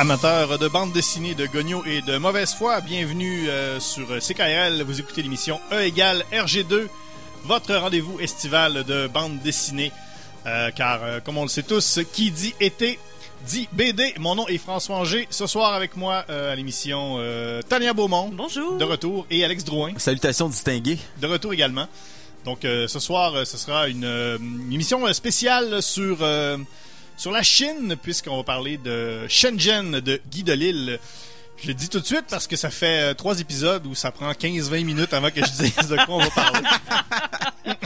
Amateurs de bande dessinée, de gogno et de mauvaise foi, bienvenue euh, sur CKRL. Vous écoutez l'émission E égale RG2, votre rendez-vous estival de bande dessinée. Euh, car, euh, comme on le sait tous, qui dit été dit BD. Mon nom est François Anger. Ce soir avec moi à l'émission Tania Beaumont. Bonjour. De retour. Et Alex Drouin. Salutations distinguées. De retour également. Donc ce soir, ce sera une, une émission spéciale sur sur la Chine, puisqu'on va parler de Shenzhen de Guy Delisle. Je le dis tout de suite parce que ça fait euh, trois épisodes où ça prend 15-20 minutes avant que je dise de quoi on va parler.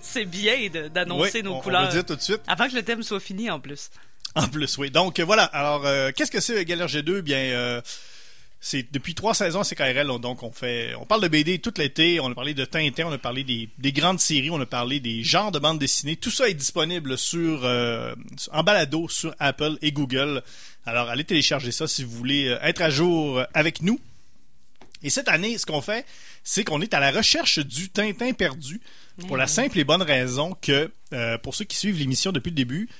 C'est bien d'annoncer nos on, couleurs. On va dire tout de suite. Avant que le thème soit fini en plus. En plus, oui. Donc voilà. Alors, euh, qu'est-ce que c'est Galer G2 Bien, euh, c'est depuis trois saisons c'est KRL, donc on fait, on parle de BD tout l'été, on a parlé de Tintin, on a parlé des, grandes séries, on a parlé des genres de bandes dessinées. Tout ça est disponible sur euh, en balado sur Apple et Google. Alors allez télécharger ça si vous voulez euh, être à jour avec nous. Et cette année, ce qu'on fait, c'est qu'on est à la recherche du Tintin perdu pour la simple et bonne raison que euh, pour ceux qui suivent l'émission depuis le début,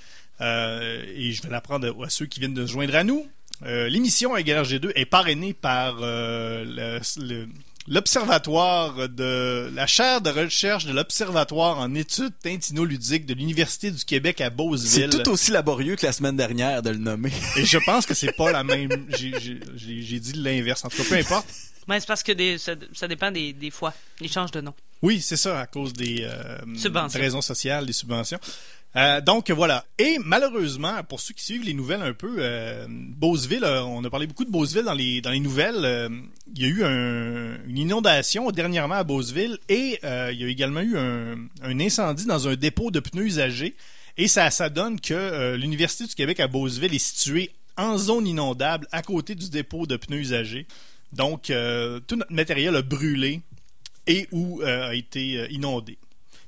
et je vais l'apprendre à ceux qui viennent de se joindre à nous. Euh, l'émission Égal G2 est parrainée par euh, l'Observatoire de la chaire de recherche de l'Observatoire en études tintinoludiques de l'Université du Québec à Beauceville. C'est tout aussi laborieux que la semaine dernière de le nommer. Et je pense que c'est pas la même. J'ai dit l'inverse. En tout cas, peu importe. Mais c'est parce que ça, dépend des, fois. Ils changent de nom. Oui, c'est ça, à cause des, euh, des raisons sociales, des subventions. Euh, donc voilà. Et malheureusement, pour ceux qui suivent les nouvelles un peu, euh, euh, on a parlé beaucoup de Beauceville dans les dans les nouvelles. Euh, il y a eu une inondation dernièrement à Beauceville et il y a également eu un, incendie dans un dépôt de pneus usagés. Et ça, ça donne que l'Université du Québec à Beauceville est située en zone inondable à côté du dépôt de pneus usagés. Donc tout notre matériel a brûlé et ou a été inondé.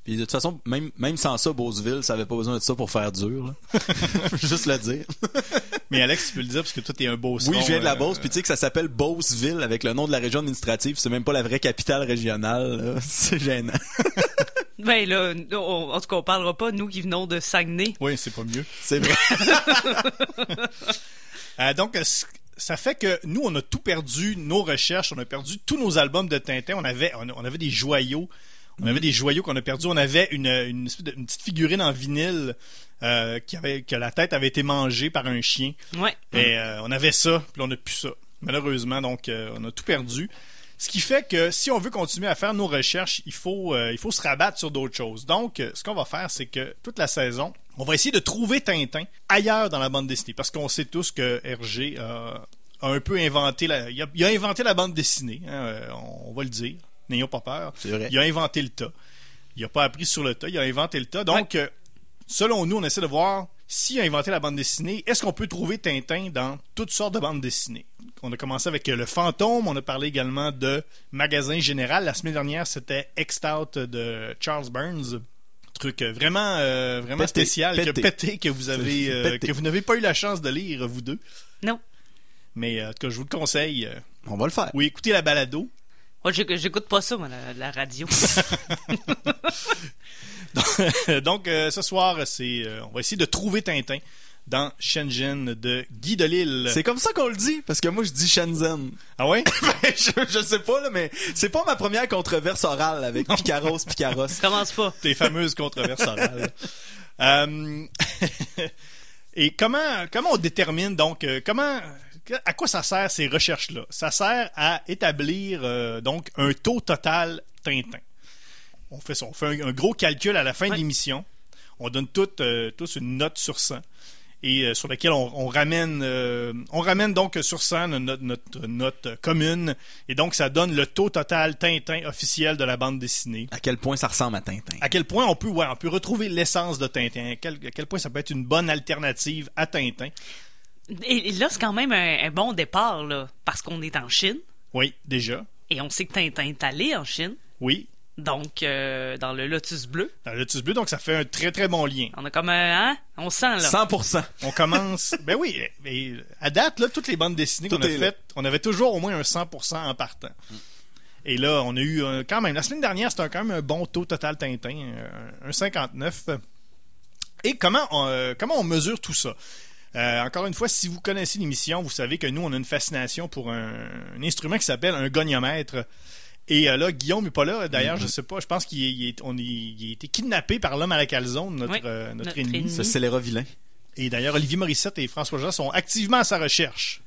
Puis de toute façon, même, même sans ça, Beauceville, ça avait pas besoin de ça pour faire dur. Juste le dire. Mais Alex, tu peux le dire parce que toi, t'es un Beauce. Oui, je viens de la Beauce, puis tu sais que ça s'appelle Beauceville avec le nom de la région administrative. C'est même pas la vraie capitale régionale. C'est gênant. ben là, en tout cas, on parlera pas, nous qui venons de Saguenay. Oui, c'est pas mieux. C'est vrai. euh, donc, ça fait que nous, on a tout perdu, nos recherches, on a perdu tous nos albums de Tintin. On avait, on avait des joyaux on avait des joyaux qu'on a perdus. On avait une, une, petite figurine en vinyle euh, qui avait, que la tête avait été mangée par un chien. Ouais. Et euh, on avait ça, puis on n'a plus ça. Malheureusement, donc euh, on a tout perdu. Ce qui fait que si on veut continuer à faire nos recherches, il faut, il faut se rabattre sur d'autres choses. Donc, ce qu'on va faire, c'est que toute la saison, on va essayer de trouver Tintin ailleurs dans la bande dessinée. Parce qu'on sait tous que Hergé a un peu inventé la, il a, inventé la bande dessinée, hein, on va le dire n'ayons pas peur. Il a inventé le tas. Il n'a pas appris sur le tas, il a inventé le tas. Donc, euh, selon nous, on essaie de voir s'il a inventé la bande dessinée, est-ce qu'on peut trouver Tintin dans toutes sortes de bandes dessinées? On a commencé avec euh, Le Fantôme, on a parlé également de Magasin Général. La semaine dernière, c'était X-Out de Charles Burns. Truc euh, vraiment, vraiment spécial, que pété, que vous avez, que vous n'avez pas eu la chance de lire, vous deux. Non. Mais que je vous le conseille. on va le faire. Oui, écoutez la balado. Moi, j'écoute pas ça, moi, la, radio. Donc, euh, ce soir, c'est, euh, on va essayer de trouver Tintin dans Shenzhen de Guy Delisle. C'est comme ça qu'on le dit, parce que moi je dis Shenzhen. Ah ouais? Ben, je, sais pas, là, mais c'est pas ma première controverse orale avec Picaros, Picaros. Commence pas. Tes fameuses controverses orales. Euh, et comment, comment on détermine, donc, comment, à quoi ça sert ces recherches-là? Ça sert à établir euh, donc un taux total Tintin. On fait, ça, on fait un, gros calcul à la fin de l'émission. On donne euh, tous une note sur 100 et euh, sur laquelle on, ramène on ramène donc sur 100 notre, note commune et donc ça donne le taux total Tintin officiel de la bande dessinée. À quel point ça ressemble à Tintin? À quel point on peut on peut retrouver l'essence de Tintin, à quel, à quel point ça peut être une bonne alternative à Tintin? Et là, c'est quand même un, bon départ, là, parce qu'on est en Chine. Oui, déjà. Et on sait que Tintin est allé en Chine. Oui, Donc, euh, dans le Lotus bleu. dans le Lotus Bleu, donc ça fait un très très bon lien. On a comme un... Hein? On sent, là. 100%. On commence. ben oui, mais à date, là, toutes les bandes dessinées qu'on a là. faites, on avait toujours au moins un 100% en partant. Et là, on a eu euh, quand même. La semaine dernière, c'était quand même un bon taux total Tintin, un, un 59. Et comment on, euh, comment on mesure tout ça? Euh, encore une fois, si vous connaissez l'émission, vous savez que nous, on a une fascination pour un, un instrument qui s'appelle un goniomètre. Et euh, là, Guillaume n'est pas là. D'ailleurs, je sais pas, je pense qu'il est, est- a été kidnappé par l'homme à la calzone, notre, Oui, euh, notre notre ennemi. ennemi. Ce scélérat vilain. Et d'ailleurs, Olivier Morissette et François Jean sont activement à sa recherche.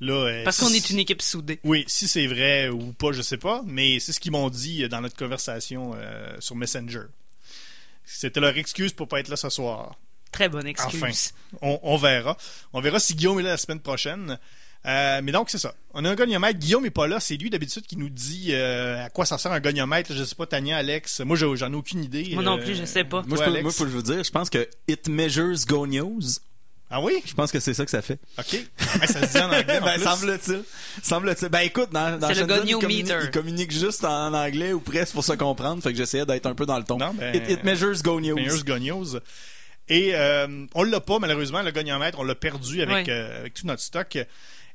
Là, euh, Parce si- qu'on est une équipe soudée. Oui, si c'est vrai ou pas, je sais pas, mais c'est ce qu'ils m'ont dit dans notre conversation euh, sur Messenger. C'était leur excuse pour pas être là ce soir. Très bonne excuse. Enfin. On, on verra. On verra si Guillaume est là la semaine prochaine. Euh, mais donc, c'est ça. On a un goniomètre. Guillaume est pas là. C'est lui, d'habitude, qui nous dit euh, à quoi ça sert un goniomètre. Je sais pas, Tania, Alex. Moi, j'en ai aucune idée. Moi non Euh, plus, je sais pas. Moi, toi, je peux, Alex? moi, faut que je vous dire, je pense que It Measures Gonios. Ah oui? Je pense que c'est ça que ça fait. OK. Ça se dit en anglais, en ben, semble-t-il. Semble-t-il. Ben, écoute, dans, dans C'est le communiquent, ils communiquent juste en anglais ou presque pour se comprendre. Fait que j'essayais d'être un peu dans le ton. Non, ben, it, it Measures Gonios. Meilleurs Gonios. Et euh, on l'a pas, malheureusement, le goniomètre, on l'a perdu avec, Ouais. euh, avec tout notre stock.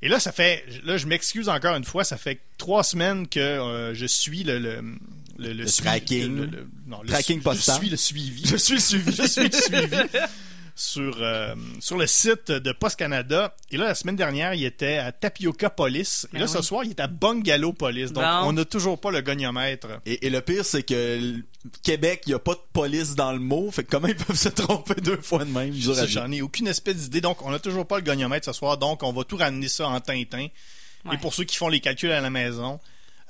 Et là, ça fait, là, je m'excuse encore une fois, ça fait trois semaines que euh, je suis le, le, le, le tracking. le- le- non, le Tracking postal. Je suis le suivi. Je suis suivi. je suis le suivi sur, euh, sur le site de Post Canada. Et là, la semaine dernière, il était à Tapioca Police. Et Ben là, ce oui. soir, il est à Bungalow Police. Donc, Bon. on n'a toujours pas le goniomètre. Et, et le pire, c'est que Québec, il n'y a pas de police dans le mot. Fait que comment ils peuvent se tromper deux fois de même? J'en ai aucune espèce d'idée. Donc, on n'a toujours pas le goniomètre ce soir. Donc, on va tout ramener ça en Tintin. Ouais. Et pour ceux qui font les calculs à la maison,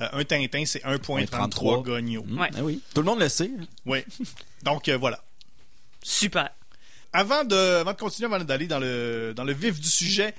euh, un Tintin, c'est 1.33 1.33. gonios. Hmm, Ouais. ah oui. Tout le monde le sait. Oui. Donc, euh, voilà. Super. Avant de, avant de continuer, avant d'aller dans le, dans le vif du sujet,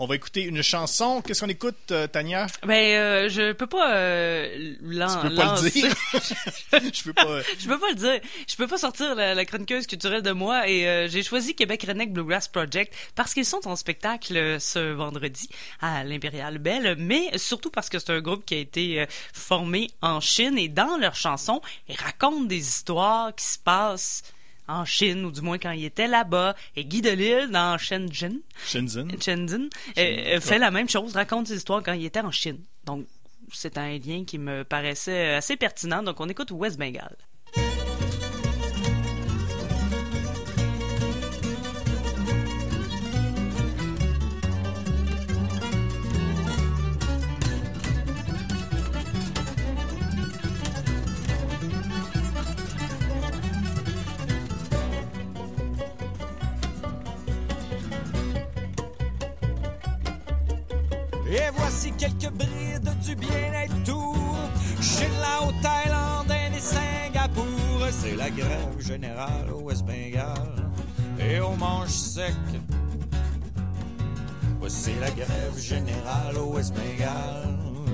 on va écouter une chanson. Qu'est-ce qu'on écoute, euh, Tania? Ben, euh, je peux pas euh, lan- Tu peux pas le lancer- dire. Je peux pas. Je peux pas le dire. Je peux pas sortir la, la chroniqueuse culturelle de moi et euh, j'ai choisi Québec Redneck Bluegrass Project parce qu'ils sont en spectacle euh, ce vendredi à l'Impérial Belle, mais surtout parce que c'est un groupe qui a été euh, formé en Chine et dans leurs chansons, ils racontent des histoires qui se passent en Chine, ou du moins quand ils étaient là-bas. Et Guy Delisle, dans Shenzhen, Shenzhen. Shenzhen euh, euh, fait la même chose, raconte ses histoires quand il était en Chine. Donc, c'est un lien qui me paraissait assez pertinent. Donc, on écoute West Bengal. Et voici quelques brides du bien-être tour. Chez la haute Thaïlande, et Singapour. C'est la grève générale au West Bengal. Et on mange sec. C'est la grève générale au West Bengal.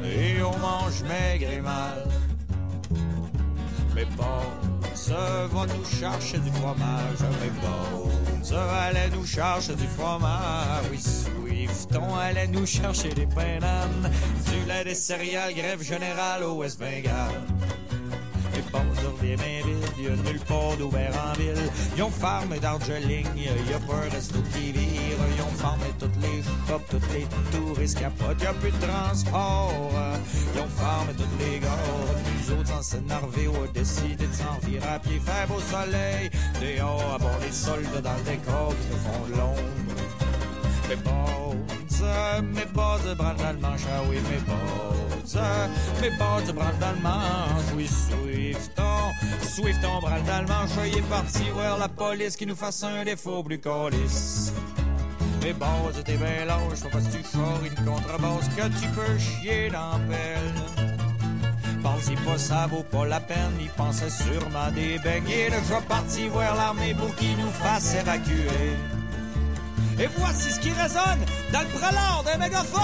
Et on mange maigre et mal. Mais bon, ça va nous chercher du fromage. Mais bon, ça allait nous chercher du fromage. Oui, Swift, on allait nous chercher des bananes. Du lait des céréales, grève générale au West Bengal. Vide, y a nulle part d'ouvert en ville. Ils ont farmé d'Argeling, y a pas un resto qui vire. Ils ont farmé toutes les shops, toutes les touristes capotent, y a plus de transport. Ils ont farmé toutes les gares. Nous autres, en s'énerver, on a décidé de s'en virer à pied faible au soleil. Dehors, à bord les soldes dans le décor qui nous font l'ombre. Mes mes bottes branlent dans le manche, ah oui, mes bottes, mes dans le manche, oui, Swifton, Swifton manche, il est parti voir la police qui nous fasse un défaut plus colis. Mes bottes, t'es bien lâche, pas que tu charries une contrebasse que tu peux chier dans la pelle. Pensez pas ça vaut pas la peine, il pensait sûrement des beignets, le jour parti voir l'armée pour qu'il nous fasse évacuer. Et voici ce qui résonne dans le pralord d'un mégaphone.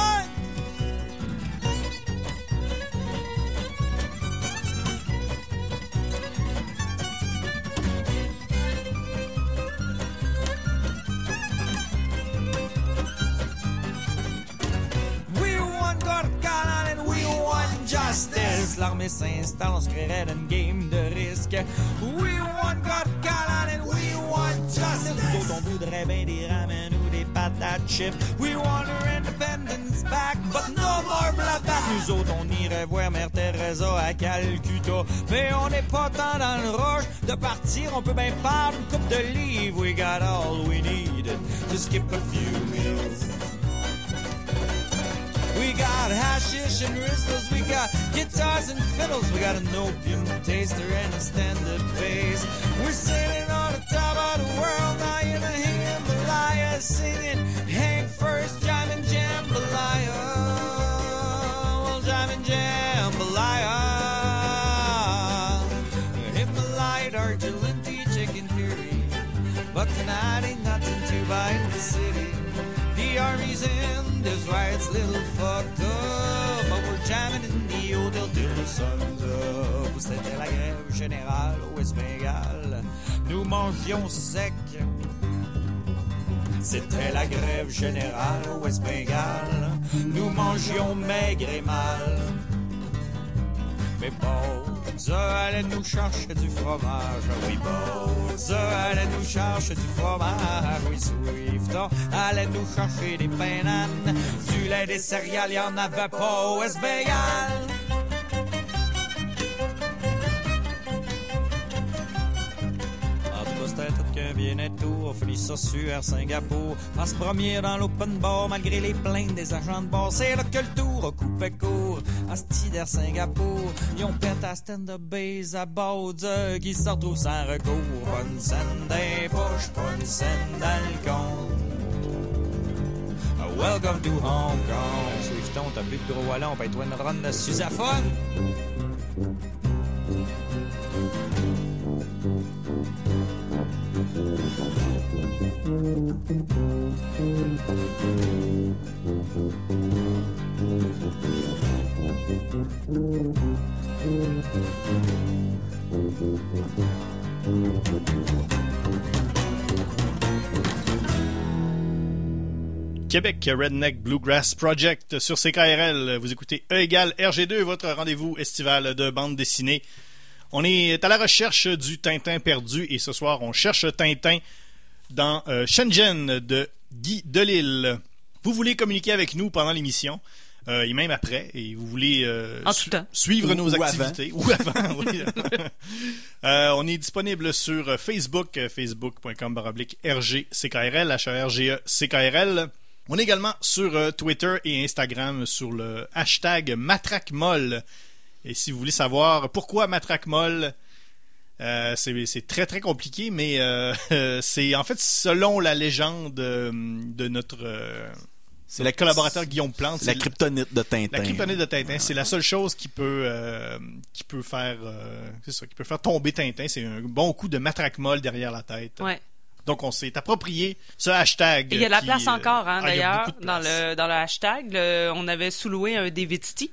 We want God, God, and we want justice. L'armée s'installe, on se créerait d'une game de risque. We want God Callan and we want justice. Nous autres, on voudrait bien des ramen ou des patates chips. We want our independence back, but no more. Nous autres, on irait voir Mère Teresa à Calcutta. Mais on n'est pas tant dans le rush de partir. On peut bien faire une coupe de livres. We got all we need to skip a few meals. We got hashish and Rizzlers, we got guitars and fiddles, we got an opium taster and a standard bass. We're sailing on the top of the world, now in the Himalaya, singing Hank First, and Jambalaya. Well, and Jambalaya. Himalaya, Argentine chicken curry. But tonight ain't nothing to buy in the city. The army's in, that's why it's little fucked up. C'était la grève générale au West Bengal. Nous mangions sec. C'était la grève générale au West Bengal. Nous mangions maigre et mal. Mais Bowser allait nous chercher du fromage. Oui, Bowser allait nous chercher du fromage. Oui, Swifton allait nous chercher des bananes. Du lait, des céréales, y en avait pas au West On finit sur Singapour. En se premier dans l'open bar, malgré les plaintes des agents de bord. C'est là que le tour a coupé court. Ce d'Air Singapour, ils ont pété à stand-up base à Baude qui se retrouve sans recours. Pas une scène des poches, pas une scène compte. Welcome to Hong Kong. Swifton, t'as plus de gros wallon, paye-toi une run de Susaphone. Québec Redneck Bluegrass Project sur CKRL. Vous écoutez E égale RG2, votre rendez-vous estival de bande dessinée. On est à la recherche du Tintin perdu et ce soir, on cherche Tintin dans euh, Shenzhen de Guy Delisle. Vous voulez communiquer avec nous pendant l'émission euh, et même après, et vous voulez euh, En tout temps. suivre Ou- nos ou activités ou avant. oui. Euh, on est disponible sur Facebook, euh, facebook.com baroblique RGCKRL, CKRL. On est également sur Twitter et Instagram sur le hashtag MatraqueMolle. Et si vous voulez savoir pourquoi MatraqueMolle, euh, c'est très très compliqué, mais euh, c'est en fait selon la légende euh, de notre euh, C'est le collaborateur Guillaume Plante. C'est la kryptonite de Tintin. la kryptonite de Tintin, c'est la seule chose qui peut euh, qui peut faire euh, c'est ça, qui peut faire tomber Tintin, c'est un bon coup de matraque molle derrière la tête. Ouais. Donc on s'est approprié ce hashtag. Et il y a de la qui, place encore, hein, ah, d'ailleurs, dans le, dans le hashtag. le- on avait sous-loué un David City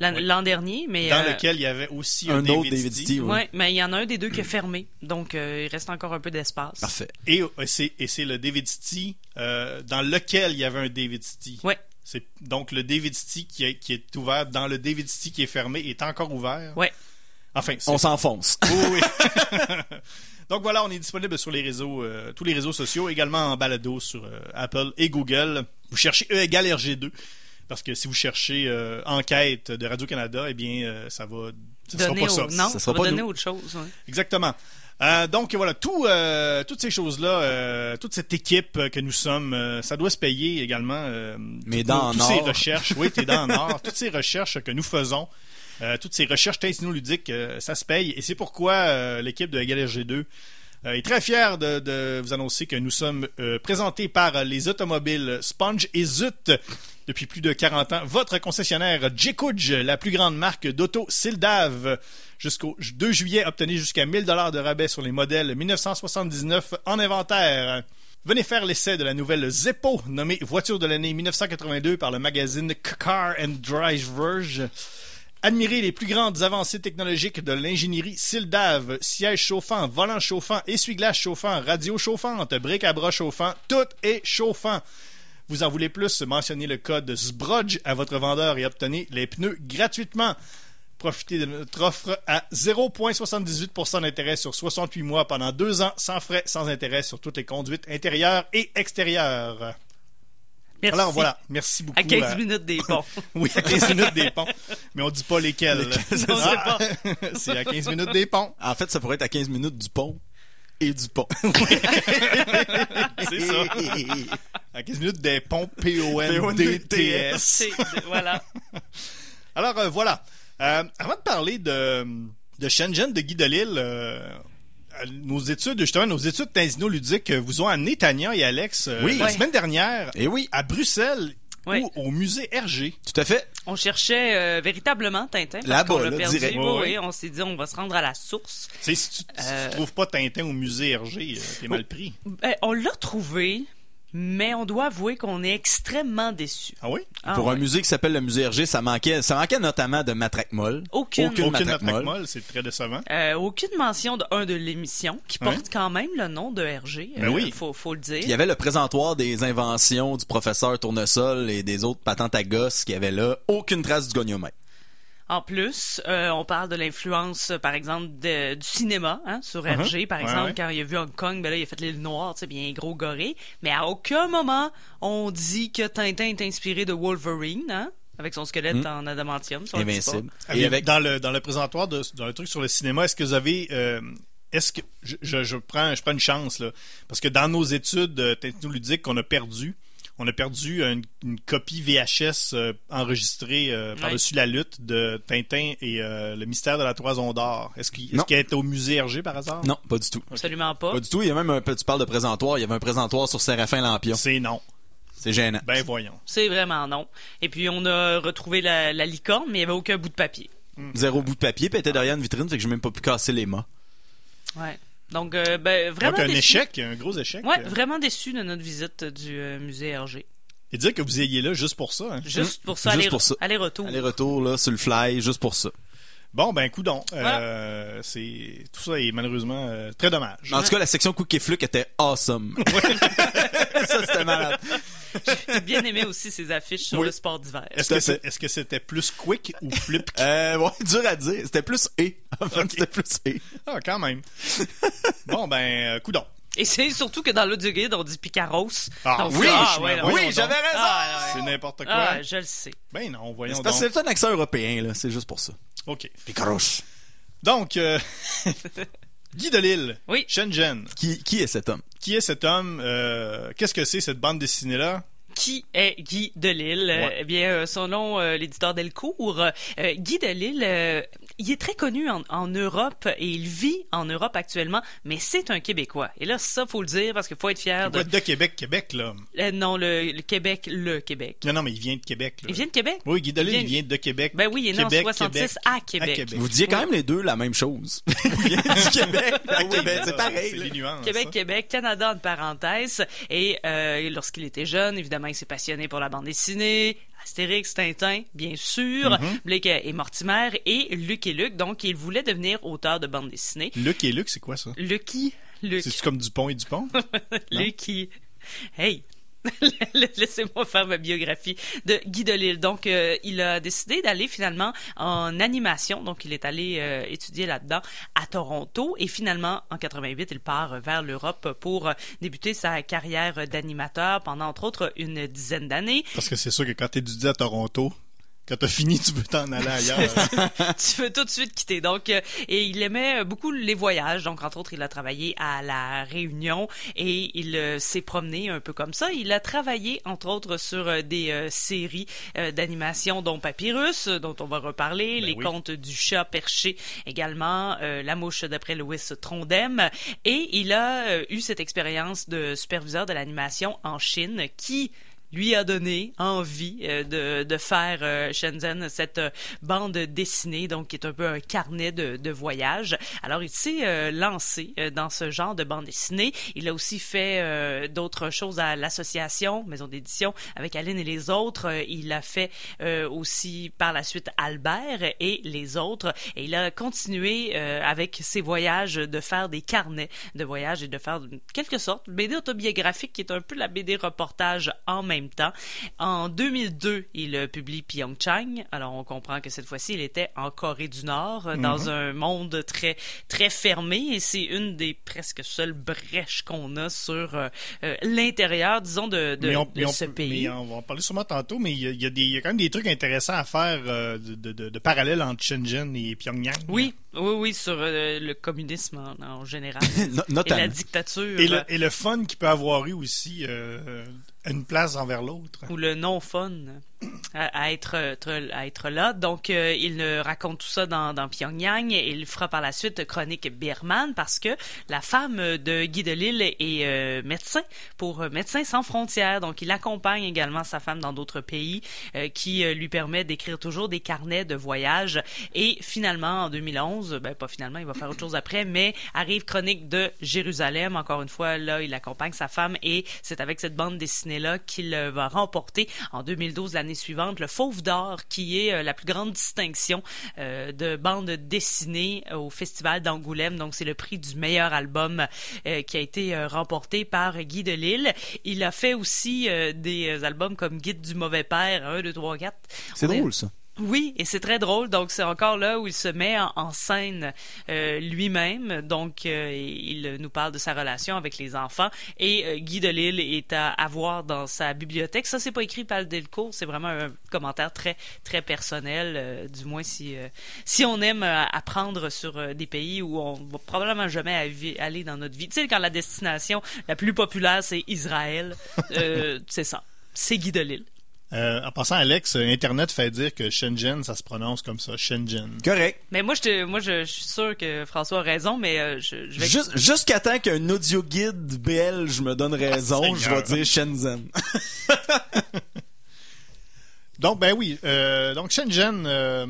l'an Oui. dernier, mais... dans euh, lequel il y avait aussi Un un, autre David oui. Ouais, mais il y en a un des deux qui est fermé, donc euh, il reste encore un peu d'espace. Parfait. Et, euh, c'est et c'est le David City euh, dans lequel il y avait un David City. Ouais, C'est donc le David City qui est, qui est ouvert dans le David City qui est fermé est encore ouvert. ouais. Enfin, c'est On s'enfonce. Oui, oui. Donc voilà, on est disponible sur les réseaux, euh, tous les réseaux sociaux, également en balado sur euh, Apple et Google. Vous cherchez E égale RG2, parce que si vous cherchez euh, enquête de Radio-Canada, eh bien, euh, ça va... Ça sera pas ça. au... Non, Ça ça, sera va pas donner nous. autre chose. ouais. Exactement. Euh, donc voilà, tout, euh, toutes ces choses-là, euh, toute cette équipe que nous sommes, euh, ça doit se payer également. euh, Mes toutes ces recherches, oui, tes dents en or, toutes ces recherches que nous faisons, euh, toutes ces recherches technoludiques, euh, ça se paye. Et c'est pourquoi euh, l'équipe de Egal RG2 euh, est très fière de, de vous annoncer que nous sommes euh, présentés par les automobiles Sponge et Zut depuis plus de 40 ans. Votre concessionnaire Jekuj, la plus grande marque d'auto Sildav. Jusqu'au 2 juillet, obtenez jusqu'à 1000 dollars de rabais sur les modèles 1979 en inventaire. Venez faire l'essai de la nouvelle Zeppo, nommée voiture de l'année 1982 par le magazine Car and Drive Admirez les plus grandes avancées technologiques de l'ingénierie Sildav, siège chauffant, volant chauffant, essuie-glace chauffant, radio chauffante, brique à bras chauffant, tout est chauffant. Vous en voulez plus, mentionnez le code SBRODGE à votre vendeur et obtenez les pneus gratuitement. profiter de notre offre à 0,78% d'intérêt sur 68 mois pendant deux ans, sans frais, sans intérêt sur toutes les conduites intérieures et extérieures. Merci. Alors voilà, merci beaucoup. À 15 à- minutes des ponts. Oui, à 15 minutes des ponts. Mais on dit pas lesquels. Pas. C'est à 15 minutes des ponts. En fait, ça pourrait être à 15 minutes du pont et du pont. C'est ça. À 15 minutes des ponts P-O-N-D-T-S. Voilà. Alors euh, voilà. Euh, avant de parler de, de Shenzhen de Guy Delisle, euh, nos études, justement, nos études ludiques vous ont amené Tania et Alex euh, Oui. la Ouais. semaine dernière Et oui, à Bruxelles Ouais. ou au musée Hergé. tout à fait. On cherchait euh, véritablement Tintin. parce Là-bas, là, perdu. direct. Oui, Ouais, oui, ouais. on s'est dit, on va se rendre à la source. Tu sais, si tu, si Euh, tu trouves pas Tintin au musée Hergé, euh, t'es mal pris. Ben, on l'a trouvé, mais on doit avouer qu'on est extrêmement déçus. Ah oui? Ah, Pour un musée qui s'appelle le musée Hergé, ça manquait, ça manquait notamment de matraque molle. Aucune. Aucune Aucune matraque matraque molle. molle, c'est très décevant. Euh, aucune mention de un de l'émission, qui porte quand même le nom de RG. Ben oui. Faut, faut le dire. Il y avait le présentoir des inventions du professeur Tournesol et des autres patentes à gosses qui avaient là. Aucune trace du goniomètre. En plus, euh, on parle de l'influence, euh, par exemple, de- du cinéma hein, sur RG. Par Ouais, exemple, ouais. quand il a vu Hong Kong, ben là, il a fait l'île Noire, tu sais, bien gros goré. Mais à aucun moment, on dit que Tintin est inspiré de Wolverine, hein, avec son squelette en adamantium. Invincible. Et Et avec dans le dans le présentoir de dans le truc sur le cinéma, est-ce que vous avez euh, est-ce que je, je, je prends je prends une chance là parce que dans nos études euh, technoludiques qu'on a perdu, on a perdu une, une copie VHS euh, enregistrée euh, par-dessus la lutte de Tintin et euh, le mystère de la toison d'or. Est-ce qu'il est au musée Hergé par hasard? Non, pas du tout. Absolument pas. Pas du tout. Il y a même un peu, tu parles de présentoir, il y avait un présentoir sur Séraphin Lampion. C'est non. C'est gênant. Ben voyons. C'est vraiment non. Et puis, on a retrouvé la, la licorne, mais il n'y avait aucun bout de papier. Zéro bout de papier, puis elle était derrière une vitrine, fait que j'ai même pas pu casser les mâts. Ouais. Donc, euh, ben, vraiment Donc un déçu. échec, un gros échec. Ouais, vraiment déçu de notre visite du euh, musée RG. Et dire que vous ayez là juste pour ça. hein. Juste pour ça, Juste aller-retour. Aller-retour, là, sur le fly, juste pour ça. Bon ben coudon. Voilà. Euh, c'est tout ça est malheureusement euh, très dommage. En tout cas, la section Cook et Fluke était awesome. ça, c'était malade. J'ai bien aimé aussi ces affiches sur Oui. le sport d'hiver. Est-ce que, c'est- fait. est-ce que c'était plus quick ou flip? Euh, ouais, dur à dire. C'était plus et. En fait, Ok. c'était plus et. ah, quand même. bon, ben, euh, coudon. Et c'est surtout que dans l'audio guide, on dit Picaros. Ah Donc, oui, ah, ouais, Oui, j'avais raison! Ah. C'est n'importe quoi. Ah, je le sais. Ben non, voyons C'est parce donc. que c'est un accent européen, là. C'est juste pour ça. OK. Picaros. Donc, euh, Guy Delisle, Oui. Shenzhen. Qui, qui est cet homme? Qui est cet homme? Euh, Qu'est-ce que c'est, cette bande dessinée-là? Qui est Guy Delisle? Ouais. Eh bien, euh, son nom, euh, l'éditeur Delcourt. Euh, Guy Delisle, euh, il est très connu en, en Europe et il vit en Europe actuellement, mais c'est un Québécois. Et là, ça, faut le dire parce qu'il faut être fier de... De Québec, Québec, là. Euh, non, le, le Québec, le Québec. Non, non, mais il vient de Québec, là. Il vient de Québec? Oui, Guy Delisle, Il il vient- vient de Québec. Ben oui, il est né en Québec, 66 Québec, à Québec. Vous disiez quand même les deux la même chose. Il vient du Québec à Oui, Québec. C'est pareil, nuances. Québec. Québec, Canada en parenthèse. Et euh, lorsqu'il était jeune, évidemment, il s'est passionné pour la bande dessinée, Astérix, Tintin, bien sûr, Mm-hmm. Blake et Mortimer, et Luc et Luc. Donc, il voulait devenir auteur de bande dessinée. Luc et Luc, c'est quoi ça? Lucky, Luc, C'est comme Dupont et Dupont? Lucky. Hey! Laissez-moi faire ma biographie de Guy Delisle. Donc, euh, il a décidé d'aller finalement en animation. Donc, il est allé euh, étudier là-dedans à Toronto. Et finalement, en 88, il part vers l'Europe pour débuter sa carrière d'animateur pendant, entre autres, une dizaine d'années. Parce que c'est sûr que quand t'étudies à Toronto, quand t'as fini, tu veux t'en aller ailleurs. tu veux tout de suite quitter. Donc, euh, et il aimait euh, beaucoup les voyages. Donc, entre autres, il a travaillé à la Réunion et il euh, s'est promené un peu comme ça. Il a travaillé, entre autres, sur euh, des séries d'animation, dont Papyrus, dont on va reparler, Ben les oui. contes du chat perché également, La mouche d'après Louis Trondheim. Et il a eu cette expérience de superviseur de l'animation en Chine qui lui a donné envie euh, de, de faire euh, Shenzhen cette euh, bande dessinée, donc qui est un peu un carnet de, de voyage. Alors il s'est lancé dans ce genre de bande dessinée. Il a aussi fait d'autres choses à l'association maison d'édition avec Aline et les autres. Il a fait aussi par la suite Albert et les autres. Et il a continué avec ses voyages de faire des carnets de voyage et de faire quelque sorte une BD autobiographique qui est un peu la BD reportage en même même temps. En 2002, il publie Pyeongchang. Alors, on comprend que cette fois-ci, il était en Corée du Nord, euh, dans un monde très, très fermé, et c'est une des presque seules brèches qu'on a sur euh, euh, l'intérieur, disons, de, de, mais on, de mais on ce pays. mais on va en parler sûrement tantôt, mais il y a, il y a des, il y a quand même des trucs intéressants à faire euh, de, de, de parallèles entre Shenzhen et Pyongyang. Oui, oui, oui, sur euh, le communisme en, en général. Et la dictature. Et le, et le fun qu'il peut avoir eu aussi euh, une place envers l'autre. ou le non fun à, être, être- à être là. Donc, euh, il euh, raconte tout ça dans, Pyongyang et il fera par la suite Chronique Birman parce que la femme de Guy Delisle est euh, médecin pour euh, Médecins sans frontières. Donc, il accompagne également sa femme dans d'autres pays euh, qui euh, lui permet d'écrire toujours des carnets de voyage. Et finalement, en 2011, ben pas finalement, il va faire autre chose après, mais arrive Chronique de Jérusalem. Encore une fois, là, il accompagne sa femme et c'est avec cette bande dessinée-là qu'il euh, va remporter en 2012, l'année suivante, le Fauve d'or, qui est euh, la plus grande distinction euh, de bande dessinée au Festival d'Angoulême. Donc, c'est le prix du meilleur album euh, qui a été remporté par Guy Delisle. Il a fait aussi des albums comme Guide du mauvais père, 1, 2, 3, 4. C'est est- drôle, ça. Oui, et c'est très drôle. Donc, c'est encore là où il se met en, en scène euh, lui-même. Donc, euh, il nous parle de sa relation avec les enfants. Et euh, Guy Delisle est à avoir dans sa bibliothèque. Ça, c'est pas écrit par Delcourt. C'est vraiment un commentaire très, très personnel. euh, du moins, si si on aime apprendre sur des pays où on va probablement jamais aller dans notre vie. Tu sais, quand la destination la plus populaire, c'est Israël, c'est ça. C'est Guy Delisle. Euh, en passant, Alex, Internet fait dire que Shenzhen, ça se prononce comme ça, Shenzhen. Correct. Mais moi, je, te, moi je, je suis sûr que François a raison, mais euh, je, je vais... Juste- Jusqu'à temps qu'un audio guide belge me donne raison, je vais dire Shenzhen. Donc, ben oui. euh, donc, Shenzhen, euh,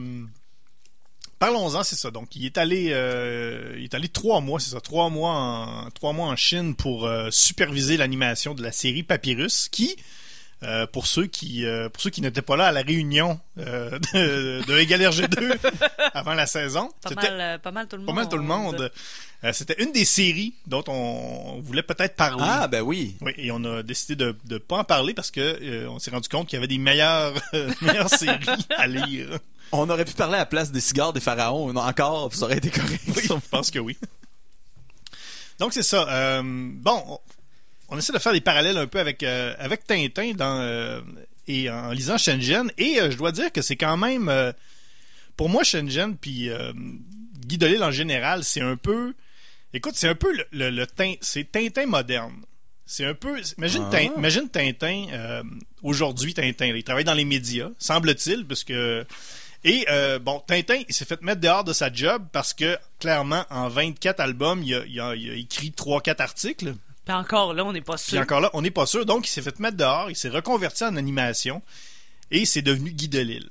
parlons-en, c'est ça. Donc, il est allé, euh, il est allé trois mois, c'est ça, trois mois en, trois mois en Chine pour euh, superviser l'animation de la série Papyrus, qui, euh, pour ceux qui, euh, pour ceux qui n'étaient pas là à la réunion euh, de, de Égal RG2 avant la saison, pas, c'était mal, pas mal tout le pas monde. mal tout le monde. Euh, c'était une des séries dont on voulait peut-être parler. Ah, ben oui. Oui, et on a décidé de ne pas en parler parce que euh, on s'est rendu compte qu'il y avait des meilleures, meilleures séries à lire. On aurait pu parler à la place des cigares des pharaons, non, encore, puis ça aurait été correct. Oui, je pense que oui. Donc c'est ça. Euh, bon, on, essaie de faire des parallèles un peu avec euh, avec Tintin dans euh, et en lisant Shenzhen et euh, je dois dire que c'est quand même pour moi Shenzhen puis Guy Delisle en général, c'est un peu écoute, c'est un peu le, le, le Tin- c'est Tintin moderne. C'est un peu imagine, Ah. Tin- imagine Tintin aujourd'hui Tintin, il travaille dans les médias, semble-t-il parce que et euh, bon, Tintin, il s'est fait mettre dehors de sa job parce que clairement, en 24 albums, il a, il a- il a écrit 3-4 articles. Puis encore là, on n'est pas Puis sûr. encore là, on n'est pas sûr. Donc, il s'est fait mettre dehors, il s'est reconverti en animation et c'est devenu Guy Delisle.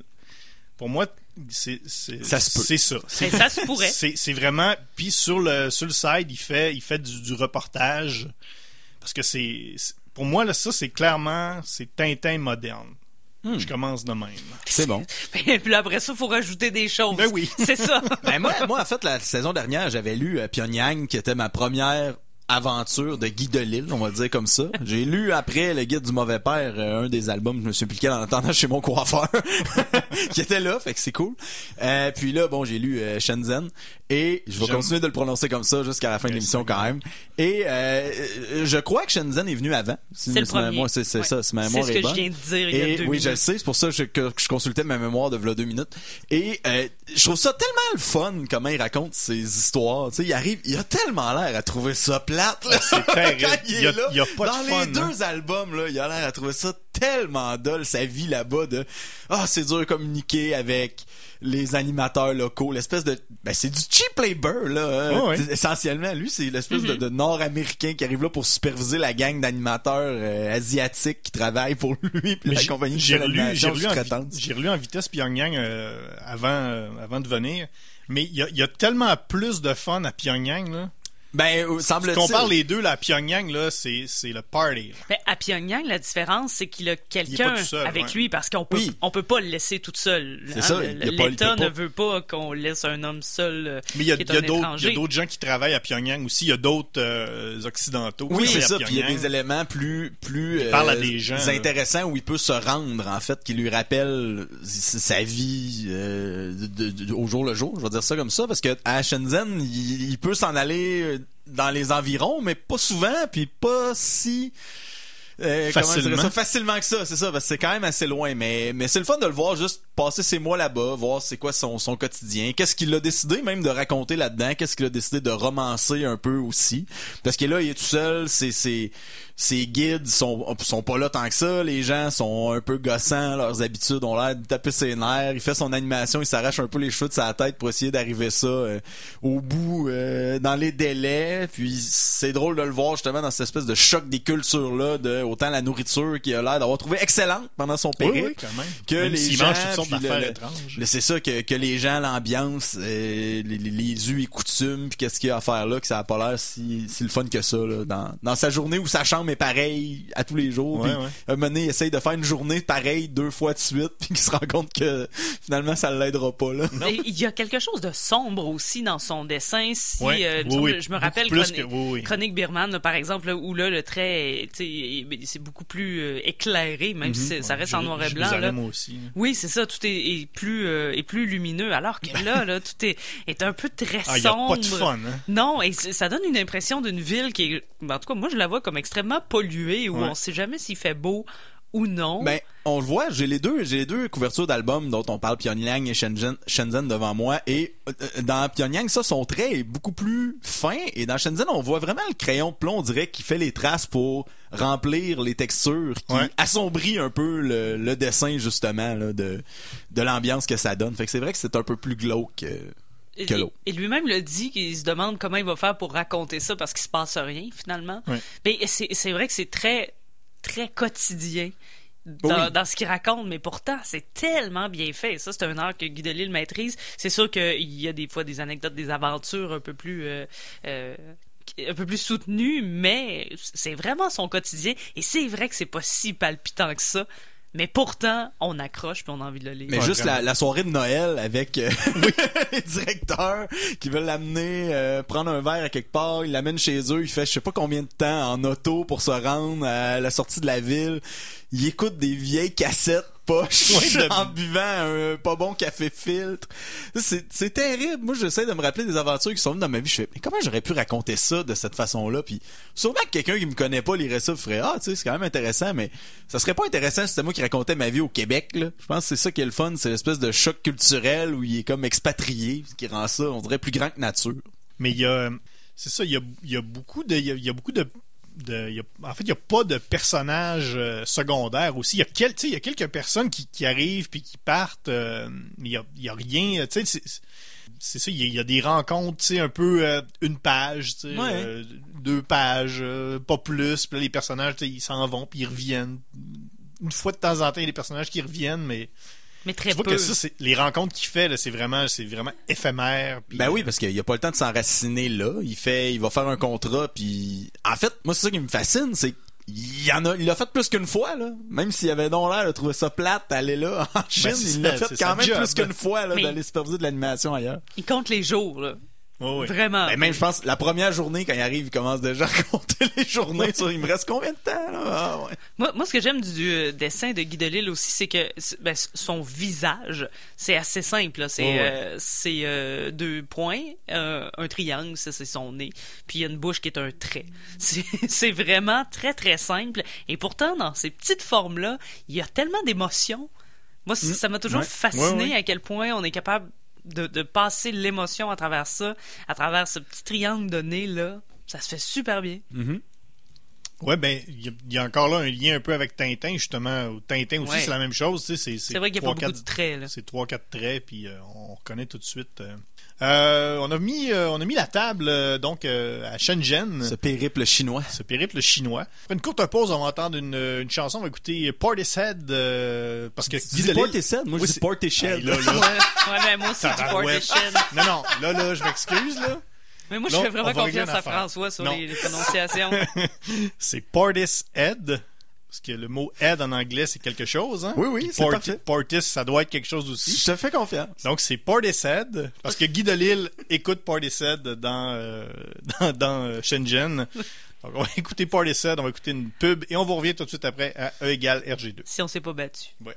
Pour moi, c'est c'est- Ça se peut. c'est ça. Mais ça se pourrait. C'est vraiment. Puis sur le sur le side, il fait il fait du, du reportage parce que c'est c'est- pour moi là ça c'est clairement c'est Tintin moderne. Hmm. Je commence de même. C'est bon. Puis là, après ça, il faut rajouter des choses. Ben oui. C'est ça. Ben moi, moi, en fait, la saison dernière, j'avais lu euh, Pyongyang, qui était ma première aventure de Guy Delisle, on va le dire comme ça. J'ai lu après le guide du mauvais père, euh, un des albums, je me suis impliqué en attendant chez mon coiffeur, qui était là, fait que c'est cool. Euh, puis là, bon, j'ai lu euh, Shenzhen, et je vais continuer de le prononcer comme ça jusqu'à la fin de l'émission quand même. Et euh, je crois que Shenzhen est venu avant. Si C'est. Moi, c'est c'est Ouais. ça, si ma C'est mémoire ce est que je viens de dire il y a Et deux oui, je le sais, c'est pour ça que je, que- que je consultais ma mémoire de v'là deux minutes. Et euh, je trouve ça tellement le fun comment il raconte ses histoires. Tu sais, il arrive, il a tellement l'air à trouver ça plate. là. C'est terrible. Quand il Il y a- est là, il y a pas de dans fun, les hein. deux albums, là, il a l'air à trouver ça tellement dole, sa vie là-bas de ah c'est dur de communiquer avec les animateurs locaux, l'espèce de ben c'est du cheap labor là, hein. Essentiellement lui c'est l'espèce Mm-hmm. de, de Nord-américain qui arrive là pour superviser la gang d'animateurs euh, asiatiques qui travaillent pour lui puis Mais la j'ai- compagnie j'ai relu, relu, relu en vitesse Pyongyang euh, avant, euh, avant de venir. Mais il y a, il y a tellement plus de fun à Pyongyang. Là. Ben, euh, Si semble-t-il. on compare les deux, là, à Pyongyang, là, c'est, c'est le party. là. Mais à Pyongyang, la différence, c'est qu'il a quelqu'un avec ouais. lui parce qu'on peut, Oui. on peut pas le laisser tout seul. C'est hein. ça, L'État ne veut pas qu'on laisse un homme seul euh, Mais il y a, d'autres, il y étranger. a d'autres gens qui travaillent à Pyongyang aussi. Il y a d'autres euh, occidentaux. qui Oui, c'est ça. Puis il y a des éléments plus plus parle à euh, des gens, là. intéressants où il peut se rendre en fait, qui lui rappellent sa vie euh, de- de- au jour le jour. Je vais dire ça comme ça parce que à Shenzhen, il, il peut s'en aller dans les environs, mais pas souvent, puis pas si euh, Facilement. ça, facilement que ça, c'est ça, parce que c'est quand même assez loin, mais mais c'est le fun de le voir juste passer ses mois là-bas, voir c'est quoi son, son quotidien, qu'est-ce qu'il a décidé même de raconter là-dedans, qu'est-ce qu'il a décidé de romancer un peu aussi, parce que là il est tout seul, c'est c'est ses guides sont sont pas là tant que ça, les gens sont un peu gossants, leurs habitudes ont l'air de taper ses nerfs, il fait son animation, il s'arrache un peu les cheveux de sa tête pour essayer d'arriver ça euh, au bout euh, dans les délais, puis c'est drôle de le voir justement dans cette espèce de choc des cultures là de autant la nourriture qui a l'air d'avoir trouvé excellente pendant son périple oui, quand même. que Même les gens c'est ça que, que les gens l'ambiance euh, les, les, les us et coutumes puis qu'est-ce qu'il y a à faire là que ça a pas l'air si, si le fun que ça là, dans, dans sa journée où sa chambre est pareille à tous les jours Ouais, puis ouais. un moment donné, il essaye de faire une journée pareille deux fois de suite puis qu'il se rend compte que finalement ça l'aidera pas là Il y a quelque chose de sombre aussi dans son dessin. Si, Ouais, euh, il oui, oui, je me rappelle plus Chronique, que- oui, oui. Chronique Birman, là, par exemple, là, où là, le trait, c'est beaucoup plus euh, éclairé, même si c'est- ça reste en noir et blanc. je là. moi aussi. Oui, c'est ça, tout est, est plus euh, est plus lumineux, alors que là, là, tout est, est un peu très Ah, il y a sombre. pas de fun, hein. Non, et ça donne une impression d'une ville qui est, ben, en tout cas, moi je la vois comme extrêmement polluée, où Ouais. on sait jamais s'il fait beau ou non. Ben, on le voit, j'ai les deux, j'ai les deux couvertures d'albums dont on parle Pyongyang et Shenzhen, Shenzhen devant moi et euh, dans Pyongyang ça son trait est beaucoup plus fin et dans Shenzhen on voit vraiment le crayon de plomb on dirait qui fait les traces pour remplir les textures qui Ouais. assombrit un peu le, le dessin justement là, de de l'ambiance que ça donne. Fait que c'est vrai que c'est un peu plus glauque. Que l'autre. Et lui-même le dit qu'il se demande comment il va faire pour raconter ça parce qu'il se passe rien finalement. Mais c'est c'est vrai que c'est très très quotidien dans, Oui. dans ce qu'il raconte, mais pourtant c'est tellement bien fait. Ça c'est un art que Guy Delisle maîtrise. C'est sûr qu'il y a des fois des anecdotes, des aventures un peu plus euh, euh, un peu plus soutenues, mais c'est vraiment son quotidien. Et c'est vrai que c'est pas si palpitant que ça. Mais pourtant, on accroche puis on a envie de le lire. Mais Ouais, juste la, soirée de Noël avec euh, les directeurs qui veulent l'amener euh, prendre un verre à quelque part, il l'amène chez eux, il fait je sais pas combien de temps en auto pour se rendre à la sortie de la ville. Il écoute des vieilles cassettes poches Ouais, de- en buvant un pas bon café filtre. C'est terrible. Moi j'essaie de me rappeler des aventures qui sont venues dans ma vie. Je fais mais comment j'aurais pu raconter ça de cette façon-là? Puis sûrement que quelqu'un qui me connaît pas lirait ça ferait ah tu sais c'est quand même intéressant mais ça serait pas intéressant si c'était moi qui racontais ma vie au Québec là. Je pense que c'est ça qui est le fun, c'est l'espèce de choc culturel où il est comme expatrié, ce qui rend ça on dirait plus grand que nature. Mais il y a. C'est ça, il y a, il y a beaucoup de. Il y a, il y a beaucoup de. De- il y a- en fait, il n'y a pas de personnages euh, secondaires aussi. Il y a, quel, y quelques personnes qui, qui arrivent puis qui partent. euh, mais il y a, rien. C'est- ça, il y, a, il y a des rencontres, un peu euh, une page, Ouais. euh, deux pages, pas plus. Puis les personnages, ils s'en vont puis ils reviennent. Une fois de temps en temps, il y a des personnages qui reviennent, mais Mais très peu. que ça, c'est les rencontres qu'il fait, là, c'est vraiment, c'est vraiment éphémère. puis, Ben oui, euh, parce qu'il a pas le temps de s'enraciner là. Il fait, il va faire un contrat, puis en fait, moi c'est ça qui me fascine, c'est qu'il y en a, il l'a fait plus qu'une fois là. Même s'il avait donc l'air de trouver ça plate d'aller là en Chine, Ben, c'est il l'a fait quand même job. plus qu'une fois là Mais- d'aller superviser de l'animation ailleurs. Il compte les jours, là. Vraiment. Ben, même je pense la première journée quand il arrive, il commence déjà à compter les journées. sur, il me reste combien de temps là? Ah, ouais. Moi, moi, ce que j'aime du euh, dessin de Guy Delisle aussi, c'est que ben, son visage, c'est assez simple. C'est ouais. euh, euh, deux points, un triangle, ça c'est son nez, puis il y a une bouche qui est un trait. C'est vraiment très très simple. Et pourtant, dans ces petites formes-là, il y a tellement d'émotions. Moi, c- ça m'a toujours Ouais. fasciné à quel point on est capable de, de passer l'émotion à travers ça, à travers ce petit triangle de nez-là. Ça se fait super bien. Ouais, ben, il y, a- il y a encore là un lien un peu avec Tintin, justement. Tintin aussi, Ouais. c'est la même chose, tu sais. c'est- C'est vrai qu'il n'y a pas trois, beaucoup de quatre- traits. Là. C'est trois, quatre traits, puis euh, on reconnaît tout de suite. euh. Euh, on a mis, euh, on a mis la table euh, donc euh, à Shenzhen. Ce périple chinois. ce périple chinois. Après une courte pause, on va entendre une, une chanson, on va écouter Portishead euh, parce que Tu dis Portishead, moi je Oui, dis Portishead. Hey, là, là. Ouais, ouais, mais moi aussi, du Tabarouette. Portishead. Non, non, là, là, je m'excuse, là. Mais moi, je fais vraiment confiance à. François sur les, les prononciations. C'est Portishead. Parce que le mot head en anglais, c'est quelque chose. Hein? Oui, oui, c'est parfait. Portis, ça doit être quelque chose aussi. Je te fais confiance. Donc, c'est Portishead. Parce que Guy Delisle écoute Portishead dans, euh, dans, dans euh, Shenzhen. Donc, on va écouter Portishead, on va écouter une pub et on vous revient tout de suite après à E égale RG2. si on s'est pas battu. Ouais.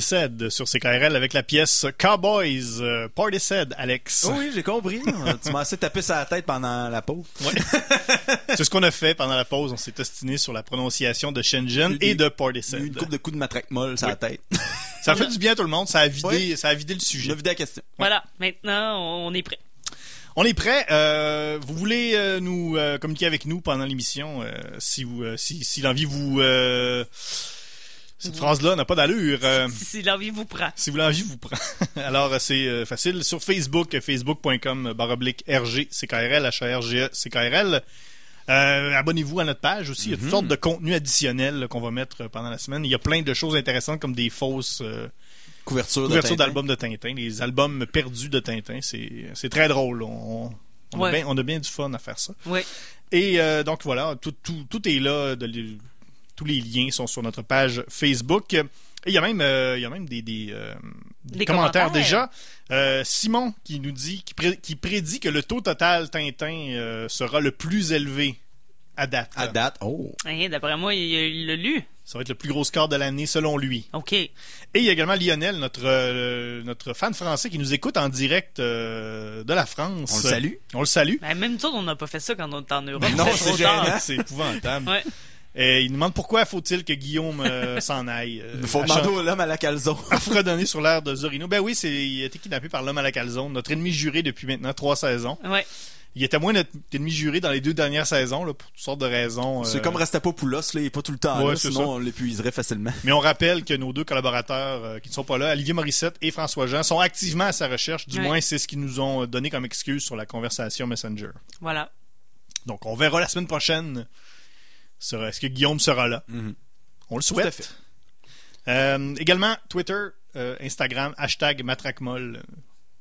Portishead sur CKRL avec la pièce Cowboys. Euh, Portishead, Alex. Oh oui, j'ai compris. tu m'as assez tapé sur la tête pendant la pause. C'est ce qu'on a fait pendant la pause. On s'est ostiné sur la prononciation de Shenzhen et de eu Portishead. une coupe de coups de matraque molle sur la tête. Ça a fait du bien à tout le monde. Ça a vidé, Ouais. ça a vidé le Je sujet. vais vider la question. Voilà, maintenant, on on est prêt. On est prêt. Euh, vous voulez euh, nous euh, communiquer avec nous pendant l'émission euh, si vous, euh, si, si l'envie vous, euh, cette phrase-là n'a pas d'allure. euh, Si, si l'envie vous prend. si vous l'envie vous prend. Alors euh, c'est euh, facile sur Facebook, facebook.com baroblique RG CKRL H-A-R-G-E CKRL. Euh, abonnez-vous à notre page aussi. Il y a toutes sortes de contenus additionnels qu'on va mettre pendant la semaine. Il y a plein de choses intéressantes comme des fausses euh, Couverture, couvertures d'albums de Tintin, les albums perdus de Tintin. C'est c'est très drôle. On, on, Ouais. a bien, on a bien du fun à faire ça. Oui. Et euh, donc voilà, tout, tout, tout est là. de tous les liens sont sur notre page Facebook. Et il y a même, euh, il y a même des, des, euh, des Des commentaires, commentaires. déjà. Euh, Simon qui nous dit, qui, pré- qui prédit que le taux total Tintin euh, sera le plus élevé à date. À date. Oh. Hein, D'après moi, il l'a lu. Ça va être le plus gros score de l'année selon lui. OK. Et il y a également Lionel, notre, euh, notre fan français qui nous écoute en direct euh, de la France. On le salue. On le salue. Ben, même nous on n'a pas fait ça quand on était en Europe. Non. C'est épouvantable. Ouais. Et il nous demande pourquoi faut-il que Guillaume euh, s'en aille. euh, Il faut à demander à l'homme à la calzone. à fredonner sur l'air de Zorino. Ben oui, c'est, il a été kidnappé par l'homme à la calzone, notre ennemi juré depuis maintenant trois saisons. Ouais. Il était moins notre ennemi juré dans les deux dernières saisons, là, pour toutes sortes de raisons. C'est euh, comme Rastapopoulos, là, il est pas tout le temps Ouais, là, sinon ça. on l'épuiserait facilement. Mais on rappelle que nos deux collaborateurs euh, qui ne sont pas là, Olivier Morissette et François Jean, sont activement à sa recherche. Du Ouais. moins, c'est ce qu'ils nous ont donné comme excuse sur la conversation Messenger. Voilà. Donc, on verra la semaine prochaine. Sur- Est-ce que Guillaume sera là? Mhm. On le à souhaite. fait. Euh, également, Twitter, euh, Instagram, hashtag Matraquemol.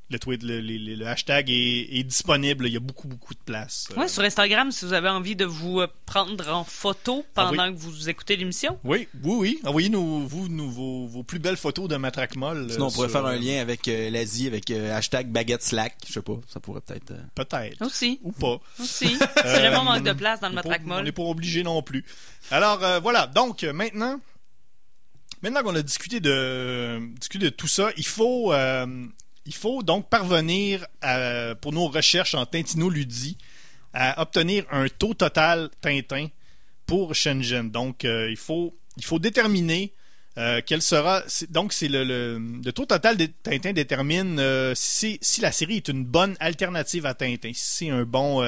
Le, tweet, le, le- le- le hashtag est, est disponible. Il y a beaucoup, beaucoup de place. Euh, Ouais, sur Instagram, si vous avez envie de vous euh, prendre en photo pendant que vous écoutez l'émission. oui, oui, oui. Envoyez-nous vous, nous, vos, vos plus belles photos de Matraquemol. Sinon, on pourrait faire un lien avec euh, l'Asie, avec euh, hashtag baguette slack. Je sais pas, ça pourrait peut-être... euh, Peut-être. Aussi. Ou pas. Aussi. C'est vraiment manque de place dans le On matraque On molle. n'est pas obligé non plus. Alors euh, voilà, donc euh, maintenant, maintenant qu'on a discuté de, discuté de tout ça, il faut, euh, il faut donc parvenir à- pour nos recherches en tintinoludie à obtenir un taux total Tintin pour Shenzhen. Donc euh, il faut, il faut déterminer euh, quel sera. Donc c'est le, le, le taux total de Tintin détermine euh, si, si la série est une bonne alternative à Tintin, si c'est un bon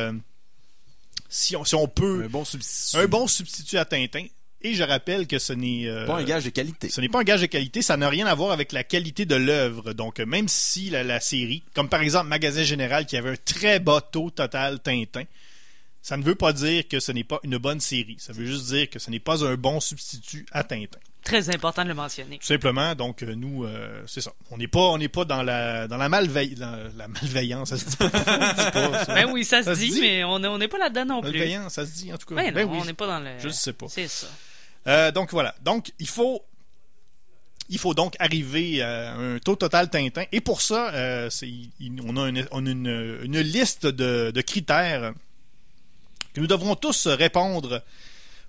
si on, si on peut un bon substitut. un bon substitut à Tintin. Et je rappelle que ce n'est euh, Pas un gage de qualité. ce n'est pas un gage de qualité, ça n'a rien à voir avec la qualité de l'œuvre. Donc euh, même si la, la série, comme par exemple Magasin Général qui avait un très bas taux total Tintin, ça ne veut pas dire que ce n'est pas une bonne série. Ça veut juste dire que ce n'est pas un bon substitut à Tintin. Très important de le mentionner. Tout simplement, donc euh, nous, euh, c'est ça. On n'est pas, on n'est pas dans la dans la, malveille- dans la malveillance. Ça se dit pas. Ça se dit pas, ça. Ben oui, ça se Ça se dit, dit? mais on n'est on pas là-dedans non plus. Malveillance, ça se dit en tout cas. Ben non, Ben oui. on n'est pas dans le. Je sais pas. C'est ça. Euh, donc voilà. Donc il faut il faut donc arriver à un taux total Tintin. Et pour ça, euh, il- on a, une, on a une- une liste de, de critères que nous devrons tous répondre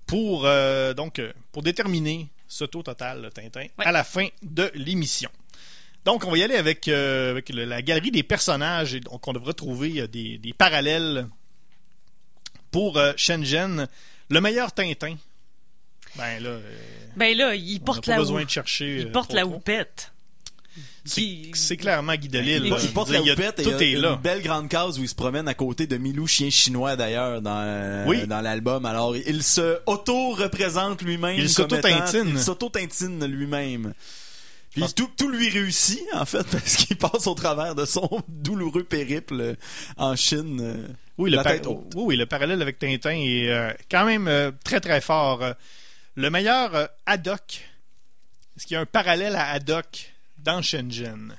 pour, euh, donc, pour déterminer ce taux total Tintin Ouais. à la fin de l'émission. Donc, on va y aller avec, euh, avec le- la galerie des personnages. Et donc, on devra trouver des, des parallèles pour Shenzhen. Le meilleur Tintin. Ben là, euh, Ben là, il porte la besoin de chercher. Il euh, porte trop, la houppette. C'est clairement Guy Delisle. Il là. Il porte la houppette et Tout il y est a là. une belle grande case où il se promène à côté de Milou, chien chinois d'ailleurs, dans, euh, dans l'album. Alors, il se auto-représente lui-même. Il s'auto-tintine. Il s'auto-tintine lui-même. Puis pense- tout, tout lui réussit, en fait, parce qu'il passe au travers de son douloureux périple en Chine. Oui, le, la par- tête haute. oui, oui, le parallèle avec Tintin est euh, quand même euh, très très fort. Euh, Le meilleur euh, Haddock. Est-ce qu'il y a un parallèle à Haddock dans Shenzhen?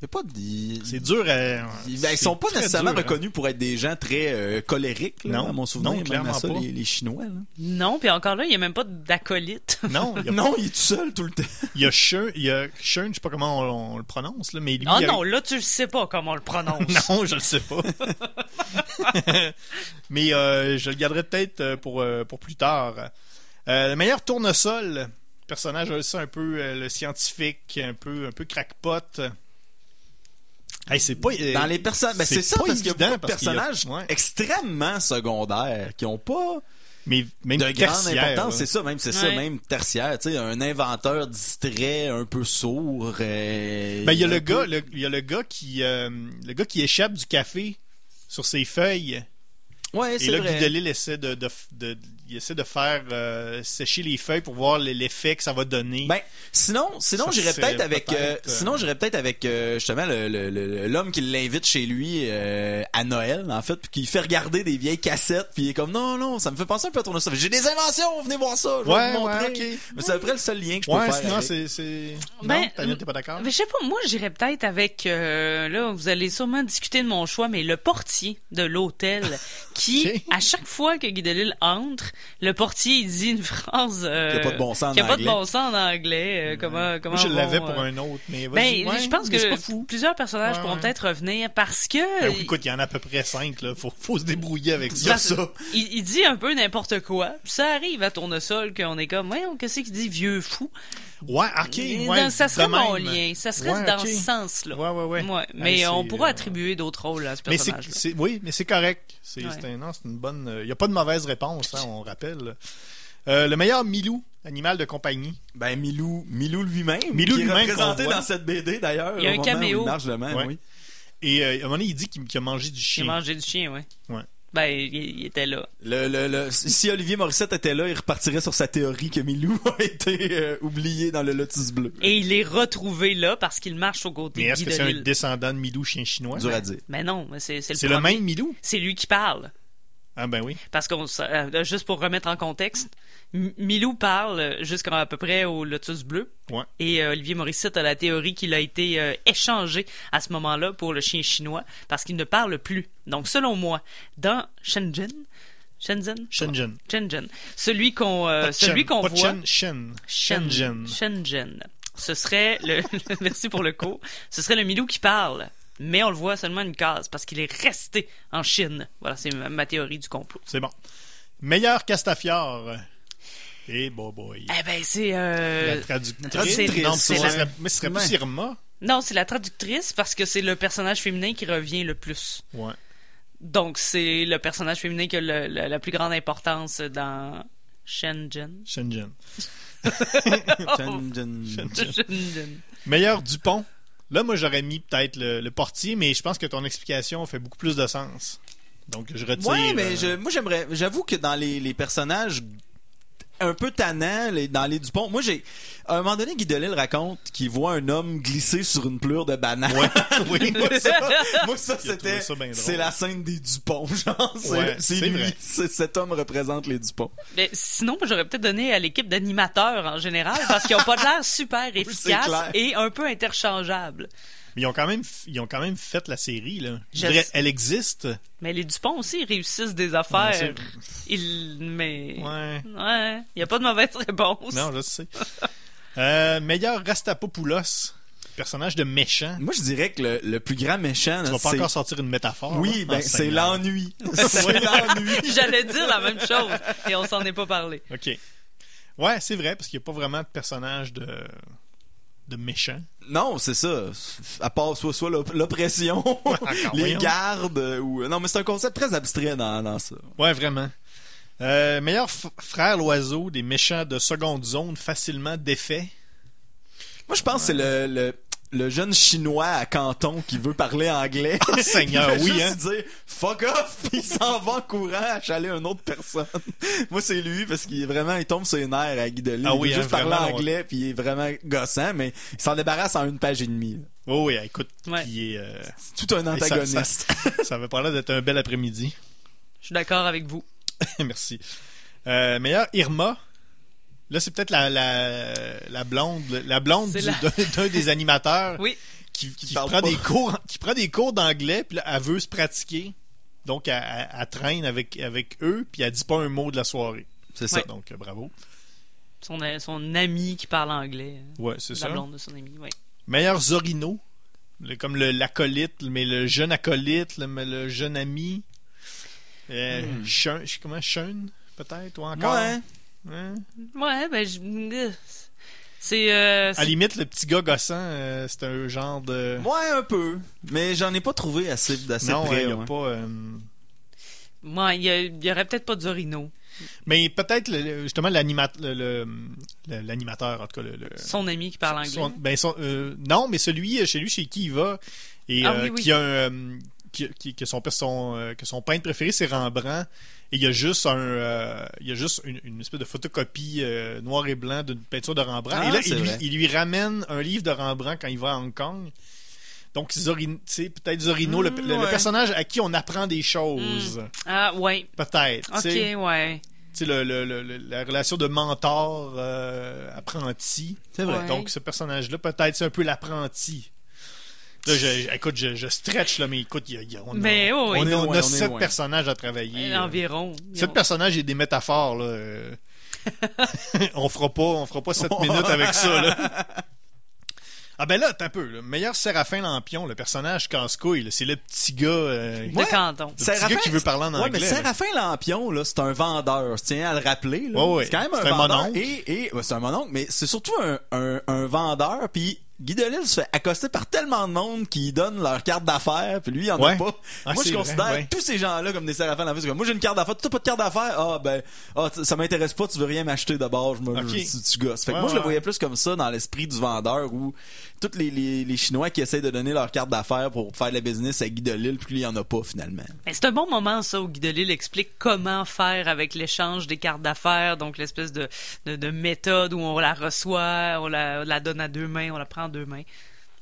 Il y a pas de... C'est dur à... Ils, ben, ils c'est sont pas nécessairement dur, hein. reconnus pour être des gens très euh, colériques, là, Non. à mon souvenir. Non, clairement ça, pas. Les, les Chinois. Là. Non, puis encore là, il n'y a même pas d'acolyte. Non, il y a, Non, il est tout seul tout le temps. il y a Shun, il y a Shun, je sais pas comment on, on le prononce, là, mais lui... Ah il y a- non, là, tu le sais pas comment on le prononce. Non, je le sais pas. Mais euh, je le garderai peut-être euh, pour, euh, pour plus tard. Euh, le meilleur tournesol personnage aussi un peu euh, le scientifique, un peu, un peu crackpot. Hey, c'est pas. euh, Dans les personnages, ben c'est ça, pas parce qu'il y a évident, beaucoup de parce qu'il y a- personnages ouais. extrêmement secondaires qui ont pas mais même de grande importance, là. c'est ça, même c'est ça, même tertiaire, tu sais, un inventeur distrait, un peu sourd. euh, Ben, il y a le peu- gars, le- y a le gars qui, euh, le gars qui échappe du café sur ses feuilles. Ouais, Et c'est là, vrai. Guy Delisle essaie de, de, de- il essaie de faire euh, sécher les feuilles pour voir l'effet que ça va donner. Ben, sinon, sinon j'irais peut-être avec, euh, euh, sinon j'irais peut-être avec euh, justement l'homme qui l'invite chez lui euh, à Noël, en fait, puis qui fait regarder des vieilles cassettes, puis il est comme non non, ça me fait penser un peu à tourner ça. J'ai des inventions, venez voir ça, je vais Ouais, vous montrer. ouais, ok. Mais c'est à peu près le seul lien que je peux ouais, faire. sinon avec. c'est, c'est... Ben, non, Tania, t'es pas d'accord? Mais je sais pas, moi j'irais peut-être avec euh, là, vous allez sûrement discuter de mon choix, mais le portier de l'hôtel qui, à chaque fois que Guy Delisle entre, le portier il dit une phrase euh, Qui a pas de bon sens en qui a pas de anglais. bon sens en anglais. euh, comment comment Moi, je l'avais euh, pour un autre, mais Ben. Ouais, je pense mais c'est pas que fou. plusieurs personnages Ouais, pourront ouais. peut-être revenir parce que Ben, écoute, il y en a à peu près cinq, là. Faut, faut se débrouiller avec ça. ça- Il, il dit un peu n'importe quoi. Ça arrive à Tournesol qu'on est comme, ouais, qu'est-ce qu'il dit, vieux fou? Ouais, ok, ouais. ça serait mon lien. Ça serait Ouais, dans ce sens-là. Ouais, ouais, ouais. mais Hey, on c'est, pourra euh, attribuer d'autres rôles à ce Mais c'est, personnage-là. c'est- oui, mais c'est correct. C'est, un- non, une bonne. Il n'y a pas de mauvaise réponse, hein, on rappelle. Euh, le meilleur Milou, animal de compagnie. Ben Milou, Milou lui-même, Milou qui est lui-même représenté qu'on voit. dans cette BD d'ailleurs. Il y a un caméo. il marche de même, Ouais. oui. Et euh, à un moment donné, il dit qu'il, a mangé du chien. mangé du chien, ouais. Ouais. Ben, il, il était là. Le, le, le- si Olivier Morissette était là, il repartirait sur sa théorie que Milou a été euh, oublié dans le Lotus bleu. Et il est retrouvé là parce qu'il marche aux côtés Mais de est-ce que c'est un descendant de Milou, chien chinois? Dur à dire. Mais non, mais c'est le C'est le même Milou? C'est lui qui parle. Ah ben oui. Parce qu'on, euh, juste pour remettre en contexte, Milou parle jusqu'à à peu près au Lotus bleu. Ouais. Et euh, Olivier Morissette a la théorie qu'il a été euh, échangé à ce moment-là pour le chien chinois parce qu'il ne parle plus. Donc, selon moi, dans Shenzhen, Shenzhen, Shenzhen. Shenzhen, celui qu'on, euh, celui qu'on voit, Shen, Shen. Shen- Shenzhen. Shenzhen. Ce serait le, merci pour le cours. Ce serait le Milou qui parle. Mais on le voit seulement une case parce qu'il est resté en Chine. Voilà, c'est ma, ma théorie du complot. C'est bon. Meilleur Castafiore. Eh, boy, boy. Eh ben, c'est, euh, La traductrice. Non, la- serait- mais ce serait plus Ouais. Irma. non, c'est la traductrice parce que c'est le personnage féminin qui revient le plus. Ouais. Donc, c'est le personnage féminin qui a le- le- la plus grande importance dans Shenzhen. Shenzhen. Shenzhen. Shenzhen. Meilleur Dupont. Là, moi, j'aurais mis peut-être le, le portier, mais je pense que ton explication fait beaucoup plus de sens. Donc, je retire. Ouais, mais euh, je- moi j'aimerais, j'avoue que dans les, les personnages un peu tannants, les, dans les Dupont, moi j'ai, à un moment donné, Guy Delisle raconte qu'il voit un homme glisser sur une pleure de banane. Ouais, oui. moi, ça, moi, ça, c'était, c'est la scène des Dupont, genre, c'est, Ouais, lui, cet homme représente les Dupont. Mais sinon, j'aurais peut-être donné à l'équipe d'animateurs en général parce qu'ils ont pas de l'air super efficaces clair. et un peu interchangeables. Mais ils ont quand même, ils ont quand même fait la série, là. Je dirais, elle existe. Mais les Dupont aussi ils réussissent des Ouais, affaires. c'est- Ils, mais Ouais. ouais, il y a pas de mauvaise réponse. Non, je sais. Euh, meilleur Rastapopoulos. Personnage de méchant. Moi, je dirais que le, le plus grand méchant, Tu là, vas pas encore sortir une métaphore. oui, hein? ben, c'est l'ennui. c'est l'ennui. J'allais dire la même chose et on s'en est pas parlé. OK. Ouais, c'est vrai, parce qu'il n'y a pas vraiment de personnage de, de méchant. Non, c'est ça. À part soit, soit l'op- l'oppression, encore, les gardes, euh, ou... Non, mais c'est un concept très abstrait dans, dans ça. Ouais, vraiment. Euh, meilleur frère l'oiseau des méchants de seconde zone facilement défaits? Moi, je pense que c'est le, le, le jeune chinois à Canton qui veut parler anglais. Oh, Seigneur, Il oui, juste hein? dire fuck off, puis il s'en va en courant achaler une autre personne. Moi, c'est lui parce qu'il est vraiment, il tombe sur les nerfs à Guy Delisle. Ah il oui, veut hein, juste parler ouais. anglais, puis il est vraiment gossant, mais il s'en débarrasse en une page et demie. là. Oh oui, écoute, Ouais. qui est, euh, C'est tout un antagoniste. ça avait pas l'air d'être un bel après-midi. Je suis d'accord avec vous. Merci. Euh, meilleur Irma. Là, c'est peut-être la, la, la blonde, la blonde la- d'un des animateurs Oui. qui, qui prend pas. des cours, qui prend des cours d'anglais, puis là, elle veut se pratiquer. Donc, elle, elle- elle traîne avec, avec eux, puis elle dit pas un mot de la soirée. C'est ça. Donc, euh, bravo. Son, son ami qui parle anglais. Ouais, c'est La ça. blonde de son ami, oui. Meilleur Zorino. Le- comme le- l'acolyte, mais le jeune acolyte, le, jeune ami. Euh. Shun- sais comment Shun, peut-être, ou encore? Ouais. Hein? Ouais, ben, je- C'est euh, À limite, le petit gars gossant, euh, c'est un genre de... Ouais, un peu. Mais j'en ai pas trouvé assez d'assez non, près. il y a ouais. pas... euh, ouais, il y, a- il y aurait peut-être pas de Zorino. Mais peut-être, justement, l'animateur, en tout cas, le... le- Son ami qui parle anglais. son- ben, son- euh, non, mais celui euh, chez lui, chez qui il va, et Ah euh, oui, oui. qui a un... euh, qui, qui- que son, son, que son peintre préféré, c'est Rembrandt. Et il y a juste un, euh, il y a juste une, une espèce de photocopie euh, noir et blanc d'une peinture de Rembrandt. Ah, et là, il lui, vrai. il lui ramène un livre de Rembrandt quand il va à Hong Kong. Donc, Zorino, peut-être Zorino, le, Mm, le- le ouais. personnage à qui on apprend des choses. Ah, ouais. Peut-être. Ok, sais. ouais. Tu sais, le, le- le- le- la relation de mentor euh, apprenti. C'est vrai. Ouais. Donc ce personnage-là, peut-être c'est un peu l'apprenti. Là, je, écoute, je, je stretch là, mais écoute, il y a, y a- on a, Mais oui, on, oui. a- On est on loin, a on est sept loin. personnages à travailler. euh. Environ. Sept personnages et des métaphores là. euh. on fera pas, on fera pas sept minutes avec ça là. Ah ben là, t'as un peu. Le meilleur Séraphin Lampion, le personnage casse-couille, c'est le petit gars. euh, De Ouais. canton. Le petit gars qui veut parler en ouais, mais anglais, là. Séraphin Lampion, là, c'est un vendeur. Je tiens à le rappeler. là. Ouais, ouais. C'est quand même C'est un un vendeur. mononcle. Et, et ouais, c'est un mononcle, mais c'est surtout un, un, un vendeur. Puis Guy Delisle se fait accoster par tellement de monde qui donnent leur carte d'affaires, puis lui, il en Ouais. a pas. Ah, moi, je considère vrai, ouais. tous ces gens-là comme des Séraphins comme, moi, j'ai une carte d'affaires. Tu n'as pas de carte d'affaires? Ah, ben, ah, ça m'intéresse pas. Tu veux rien m'acheter d'abord. Je me, Ok. tu, tu gosses. Fait que Ouais, moi, je le voyais plus comme ça dans l'esprit du vendeur où tous les, les, les Chinois qui essayent de donner leur carte d'affaires pour faire de la business à Guy Delisle, puis lui, il en a pas, finalement. Mais c'est un bon moment, ça, où Guy Delisle explique comment faire avec l'échange des cartes d'affaires, donc l'espèce de, de, de méthode où on la reçoit, on la, on la donne à deux mains, on la prend deux mains.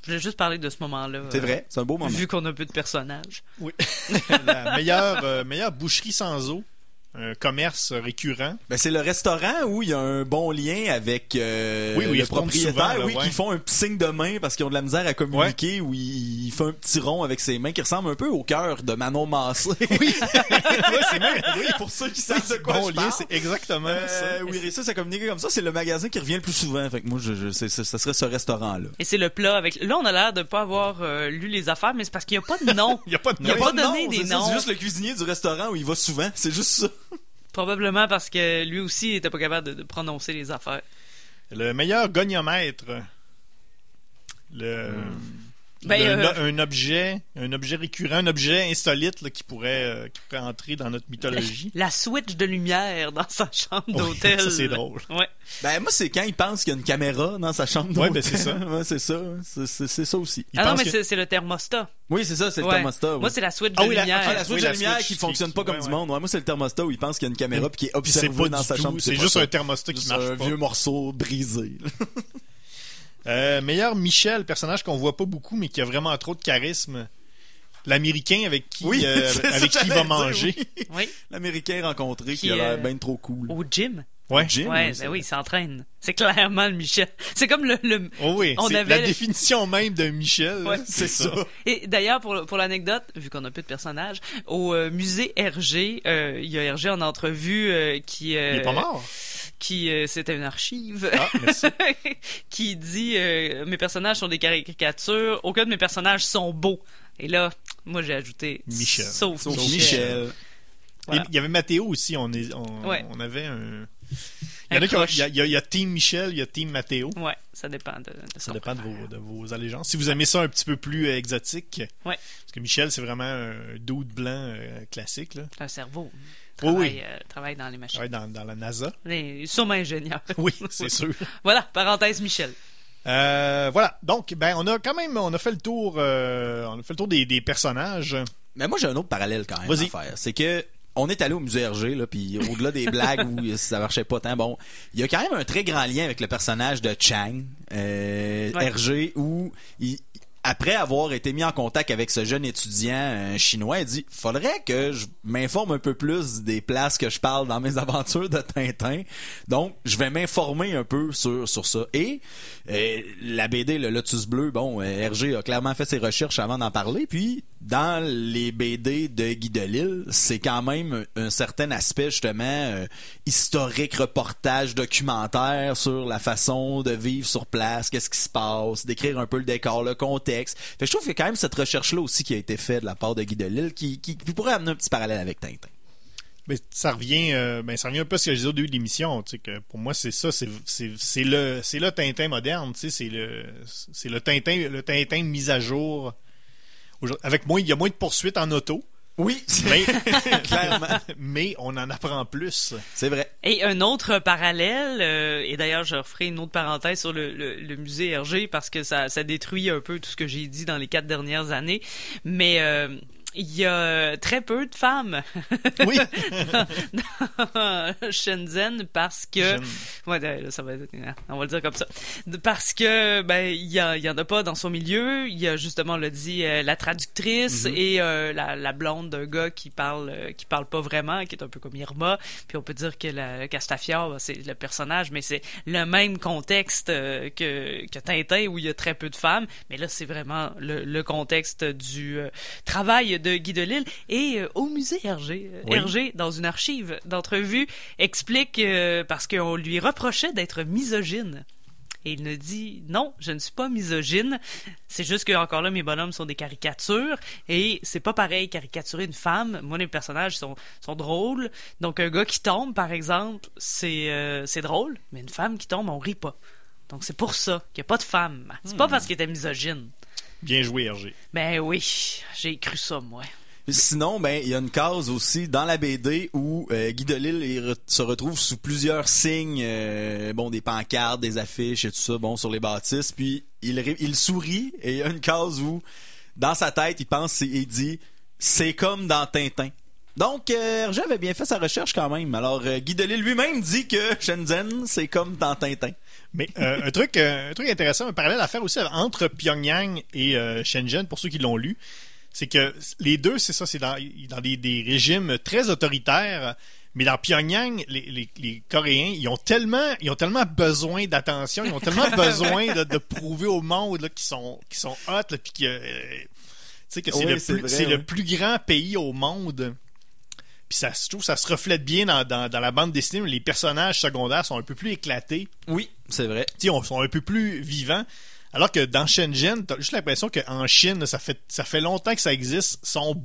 Je voulais juste parler de ce moment-là. C'est euh, vrai. C'est un beau moment. Vu qu'on a peu de personnages. Oui. la meilleure, euh, meilleure boucherie sans eau. Un commerce récurrent. Ben, c'est le restaurant où il y a un bon lien avec euh, Oui, le propriétaire, souvent, là, oui, ouais. qui font un petit signe de main parce qu'ils ont de la misère à communiquer, où il, il fait un petit rond avec ses mains qui ressemble un peu au cœur de Manon Massé. Oui, ouais, c'est même. Oui, pour ceux qui savent de quoi bon je lien, parle. c'est exactement Euh, ça. oui, réussissent à communiquer comme ça, c'est le magasin qui revient le plus souvent. Fait que moi, je, je, c'est- c'est- ça serait ce restaurant-là. Et c'est le plat avec. Là, on a l'air de pas avoir euh, lu les affaires, mais c'est parce qu'il n'y a pas de nom. Il n'y a pas de Il y a nom. pas de donné nom, des ça, noms. C'est juste le cuisinier du restaurant où il va souvent. C'est juste ça. Probablement parce que lui aussi était pas capable de, de prononcer les affaires. Le meilleur goniomètre. Le, Ben, euh, un objet, un objet récurrent, un objet insolite là, qui pourrait, euh, qui pourrait entrer dans notre mythologie. La switch de lumière dans sa chambre Oui, d'hôtel. ça, c'est drôle. Ouais. Ben, moi, c'est quand il pense qu'il y a une caméra dans sa chambre. Ouais, d'hôtel. ben, c'est ça. ouais, c'est ça. C'est- ça aussi. Il ah non, mais que- c'est c'est le thermostat. Oui, c'est ça, c'est le Ouais. thermostat. Moi, c'est la switch Ah de oui, la- lumière. Ah, la switch Oui, de la lumière switch qui qui- fonctionne pas qui- comme ouais, du ouais. monde. Ouais, moi, c'est le thermostat où il pense qu'il y a une caméra puis qui est observé pas dans sa chambre. C'est juste un thermostat qui C'est marche un pas. vieux morceau brisé. Euh, meilleur Michel, personnage qu'on voit pas beaucoup, mais qui a vraiment trop de charisme. L'américain avec qui, Oui, euh, avec qui il va manger. oui. Oui. L'américain rencontré qui, Qui, a l'air euh, bien trop cool. Au gym. Ouais. Jim, Ouais, ben oui, il s'entraîne. C'est clairement le Michel. C'est comme le, le- Oh oui, On avait la le- définition même de Michel. Ouais, c'est ça. Et d'ailleurs, pour, pour l'anecdote, vu qu'on a peu de personnages, au euh, musée Hergé, euh, il y a Hergé en entrevue euh, qui... euh, Il est pas mort? Qui, euh, c'était une archive. Ah, merci. qui dit euh, mes personnages sont des caricatures, aucun de mes personnages sont beaux. Et là, moi j'ai ajouté Michel. Sauf, Sauf Michel. Michel. Voilà. Il y avait Mathéo aussi. On, est, on, Ouais. on avait un. Il y, en a qui ont- il y a, il y a- il y a Team Michel, il y a Team Mathéo. Ouais, ça dépend de, de Ça dépend de vos, de vos allégeances. Si vous aimez ça un petit peu plus euh, exotique, Ouais. parce que Michel, c'est vraiment un dude blanc euh, classique. Là. Un cerveau. Oui, Travaille, oui. euh, travaille dans les Il machines. travaille dans, dans la NASA. Il est sûrement ingénieur. Oui, c'est sûr. Voilà, parenthèse Michel. Euh, voilà. Donc, ben, on a quand même, on a fait le tour, euh, on a fait le tour des, des personnages. Mais moi, j'ai un autre parallèle quand même Vas-y. à faire. C'est que on est allé au musée Hergé, là, puis au-delà des blagues où ça marchait pas tant, bon, il y a quand même un très grand lien avec le personnage de Chang, euh, Ouais. Hergé, où il, après avoir été mis en contact avec ce jeune étudiant euh, chinois, il dit faudrait que je m'informe un peu plus des places que je parle dans mes aventures de Tintin. Donc, je vais m'informer un peu sur sur ça. Et euh, la BD le Lotus bleu, bon, euh, Hergé a clairement fait ses recherches avant d'en parler. Puis dans les BD de Guy Delisle, c'est quand même un, certain aspect justement euh, historique, reportage, documentaire sur la façon de vivre sur place, qu'est-ce qui se passe, d'écrire un peu le décor, le contexte. Fait que je trouve qu'il y a quand même cette recherche-là aussi qui a été faite de la part de Guy Delisle qui, qui, pourrait amener un petit parallèle avec Tintin. Ça revient, euh, ben, ça revient un peu à ce que je disais au début de l'émission. Pour moi, c'est ça, c'est, le, le Tintin moderne. C'est le Tintin, le Tintin mis à jour. Avec moins, il y a moins de poursuites en auto, Oui, mais, clairement. mais on en apprend plus. C'est vrai. Et un autre parallèle, euh, et d'ailleurs je referai une autre parenthèse sur le, le, le musée Hergé parce que ça, ça détruit un peu tout ce que j'ai dit dans les quatre dernières années, mais euh, il y a très peu de femmes. Oui. dans Shenzhen parce que ouais là, ça va être- on va le dire comme ça. Parce que ben il y, a- il y en a pas dans son milieu. Il y a justement le dit euh, la traductrice et euh, la, la blonde d'un gars qui parle euh, qui parle pas vraiment qui est un peu comme Irma. Puis on peut dire que la Castafiore ben, c'est le personnage mais c'est le même contexte euh, que que Tintin où il y a très peu de femmes. Mais là c'est vraiment le, le contexte du euh, travail de Guy Delisle et euh, au musée Hergé euh, Oui. Hergé dans une archive d'entrevue explique euh, parce qu'on lui reprochait d'être misogyne et il ne dit non, je ne suis pas misogyne. C'est juste que encore là, mes bonhommes sont des caricatures et c'est pas pareil caricaturer une femme. Moi, les personnages sont, sont drôles. Donc un gars qui tombe, par exemple, c'est euh, c'est drôle, mais une femme qui tombe, on rit pas. Donc c'est pour ça qu'il n'y a pas de femme. C'est pas parce qu'il était misogyne. Bien joué, Hergé. Ben oui, j'ai cru ça, moi. Sinon, ben il y a une case aussi dans la BD où euh, Guy Delisle re- se retrouve sous plusieurs signes, euh, bon des pancartes, des affiches et tout ça, bon sur les bâtisses. Puis il, il sourit et il y a une case où dans sa tête il pense et il dit c'est comme dans Tintin. Donc euh, Hergé avait bien fait sa recherche quand même. Alors euh, Guy Delisle lui-même dit que Shenzhen c'est comme dans Tintin. Mais euh, un truc, euh, un truc intéressant, un parallèle à faire aussi entre Pyongyang et euh, Shenzhen, pour ceux qui l'ont lu, c'est que les deux, c'est ça, c'est dans, dans des, des régimes très autoritaires. Mais dans Pyongyang, les, les, les Coréens, ils ont tellement, ils ont tellement besoin d'attention, ils ont tellement besoin de, de prouver au monde qu'ils sont, qu'ils sont hot, puis que, euh, c'est Oui, le, c'est plus, vrai, c'est ouais. le plus grand pays au monde. Puis ça, je trouve, ça se reflète bien dans, dans, dans la bande dessinée. où Les personnages secondaires sont un peu plus éclatés Oui, c'est vrai. on sont un peu plus vivants. Alors que dans Shenzhen, t'as juste l'impression qu'en Chine, ça fait, ça fait longtemps que ça existe, sont,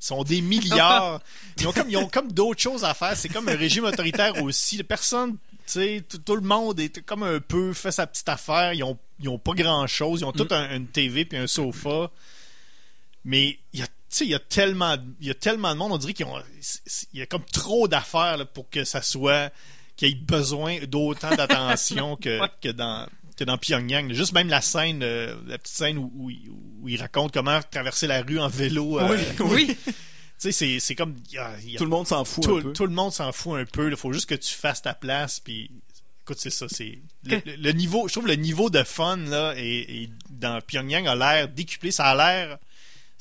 sont des milliards. Ils ont comme, ils ont comme d'autres choses à faire. C'est comme un régime autoritaire aussi. Personne, tu sais, tout, tout le monde est comme un peu fait sa petite affaire. Ils ont, ils ont pas grand chose. Ils ont tout un, une TV puis un sofa. Mais il y a, sais, il y a tellement, il y a tellement de monde. On dirait qu'il y a comme trop d'affaires là, pour que ça soit, qu'il y ait besoin d'autant d'attention que, Ouais. que dans que dans Pyongyang. Juste même la scène, euh, la petite scène où, où, il- où il raconte comment traverser la rue en vélo. euh, Oui. Tu sais, c'est, c'est comme. il y a- il y a- Tout le monde s'en fout tout, un peu. tout le monde s'en fout un peu. Il faut juste que tu fasses ta place. Puis, écoute, c'est ça. C'est le, le- le niveau. Je trouve le niveau de fun là et, dans Pyongyang a l'air décuplé. Ça a l'air.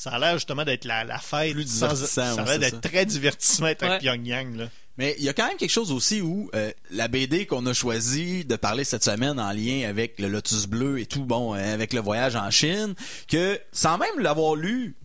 Ça a l'air justement d'être la, la fête. Plus sans- ça a l'air d'être très divertissement être Ouais. avec Pyongyang. Là. Mais il y a quand même quelque chose aussi où euh, la BD qu'on a choisi de parler cette semaine en lien avec le Lotus Bleu et tout, bon, euh, avec le voyage en Chine, que sans même l'avoir lu,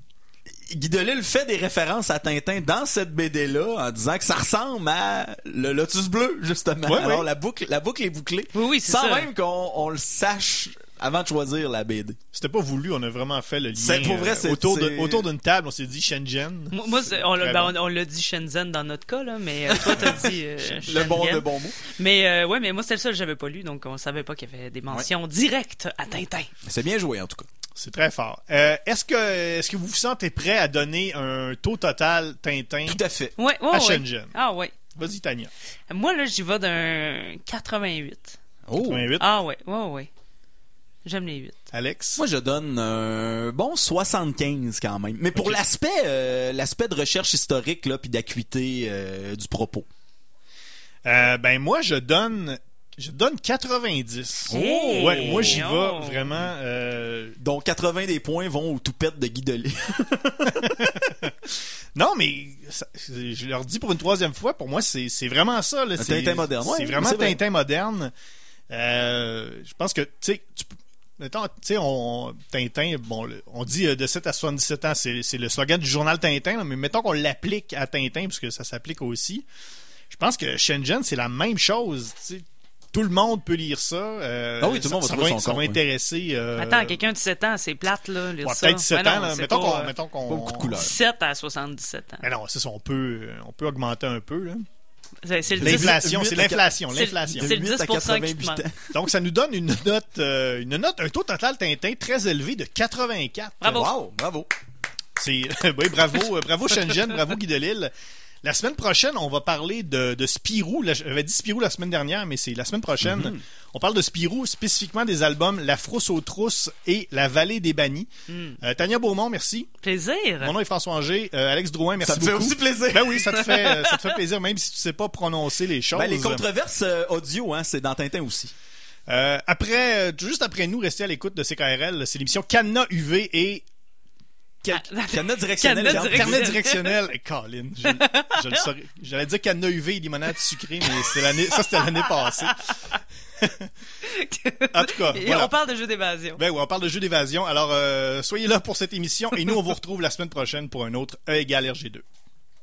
Guy Delisle fait des références à Tintin dans cette BD-là en disant que ça ressemble à le Lotus Bleu, justement. Ouais, Alors la boucle, la boucle est bouclée. Oui, oui, c'est sans ça. même qu'on on le sache avant de choisir la BD. C'était pas voulu. On a vraiment fait le lien. C'est- pour vrai, euh, autour, de- autour d'une table. On s'est dit Shenzhen. Moi, moi, c'est- on, l'a- Très ben, bon. on, on l'a dit Shenzhen dans notre cas, là, mais euh, toi, t'as dit euh, Le bon, le bon mot. Mais euh, ouais, mais moi, c'était le seul que j'avais pas lu, donc on savait pas qu'il y avait des mentions directes à Tintin. C'est bien joué, en tout cas. C'est très fort. Euh, est-ce que est-ce que vous vous sentez prêt à donner un taux total Tintin Tout à fait. Ouais, ouais, à ouais. Shenzhen? Ah ouais. Vas-y, Tania. Moi, là, j'y vais d'un 88. Oh. 88. Ah ouais, ouais, ouais. J'aime les 8. Alex? Moi, je donne un bon 75 quand même. Mais pour l'aspect euh, l'aspect de recherche historique là, puis d'acuité euh, du propos. Euh, ben moi, je donne je donne 90. Hey! ouais, moi j'y vais Oh! vraiment. euh, Donc 80 des points vont au toupette de Guy Delisle. Non, mais ça- je leur dis pour une troisième fois, pour moi, c'est c'est vraiment ça. C'est- Tintin moderne. C'est vraiment c'est vrai. Tintin moderne. Euh, je pense que, tu sais, tu peux- mettons, tu sais, on, Tintin, bon, on dit euh, de 7 à 77 ans, c'est c'est le slogan du journal Tintin, mais mettons qu'on l'applique à Tintin, puisque ça s'applique aussi. Je pense que Shenzhen, c'est la même chose. tu sais. tout le monde peut lire ça. euh, Ah oui, tout le monde va ça trouver son ça compte, va oui. intéresser. euh, Attends, quelqu'un de 17 ans, c'est plate, là, lire ouais, ça. peut-être 17 Ben ans. non, là. c'est Mettons qu'on, euh, mettons qu'on. pas beaucoup de couleurs. 17 à 77 ans. Mais non, c'est ça, on peut, on peut augmenter un peu. Là. C'est L'inflation, 18 c'est l'inflation, c'est- l'inflation. c'est le 8 à 10% qui te 88 manque. ans. Donc, ça nous donne une note, euh, une note, un taux total Tintin très élevé de 84. Bravo. Wow, bravo. C'est, oui, bravo, euh, bravo Shenzhen, bravo Guy Delisle. La semaine prochaine, on va parler de, de Spirou. J'avais dit Spirou la semaine dernière, mais c'est la semaine prochaine. Mm-hmm. On parle de Spirou, spécifiquement des albums La Frousse aux trousses et La Vallée des Bannis. Mm. Euh, Tania Beaumont, merci. Plaisir. Mon nom est François Angers. Euh, Alex Drouin, merci Ça me fait beaucoup. aussi plaisir. Ben oui, ça te fait, ça te fait plaisir, même si tu sais pas prononcer les choses. Ben, les controverses euh, audio, hein, c'est dans Tintin aussi. Euh, après, juste après nous, restez à l'écoute de CKRL. C'est l'émission Canna UV et Ah, Cadenas directionnel. Cadenas directionnel. Directionnel. Et Colin, je, je le saurais. J'allais dire Canna UV et limonade sucrée, mais c'est l'année, ça c'était l'année passée. en tout cas, Et voilà. on parle de jeux d'évasion. Ben oui, on parle de jeu d'évasion. Alors, euh, soyez là pour cette émission et nous, on vous retrouve la semaine prochaine pour un autre E égale RG2.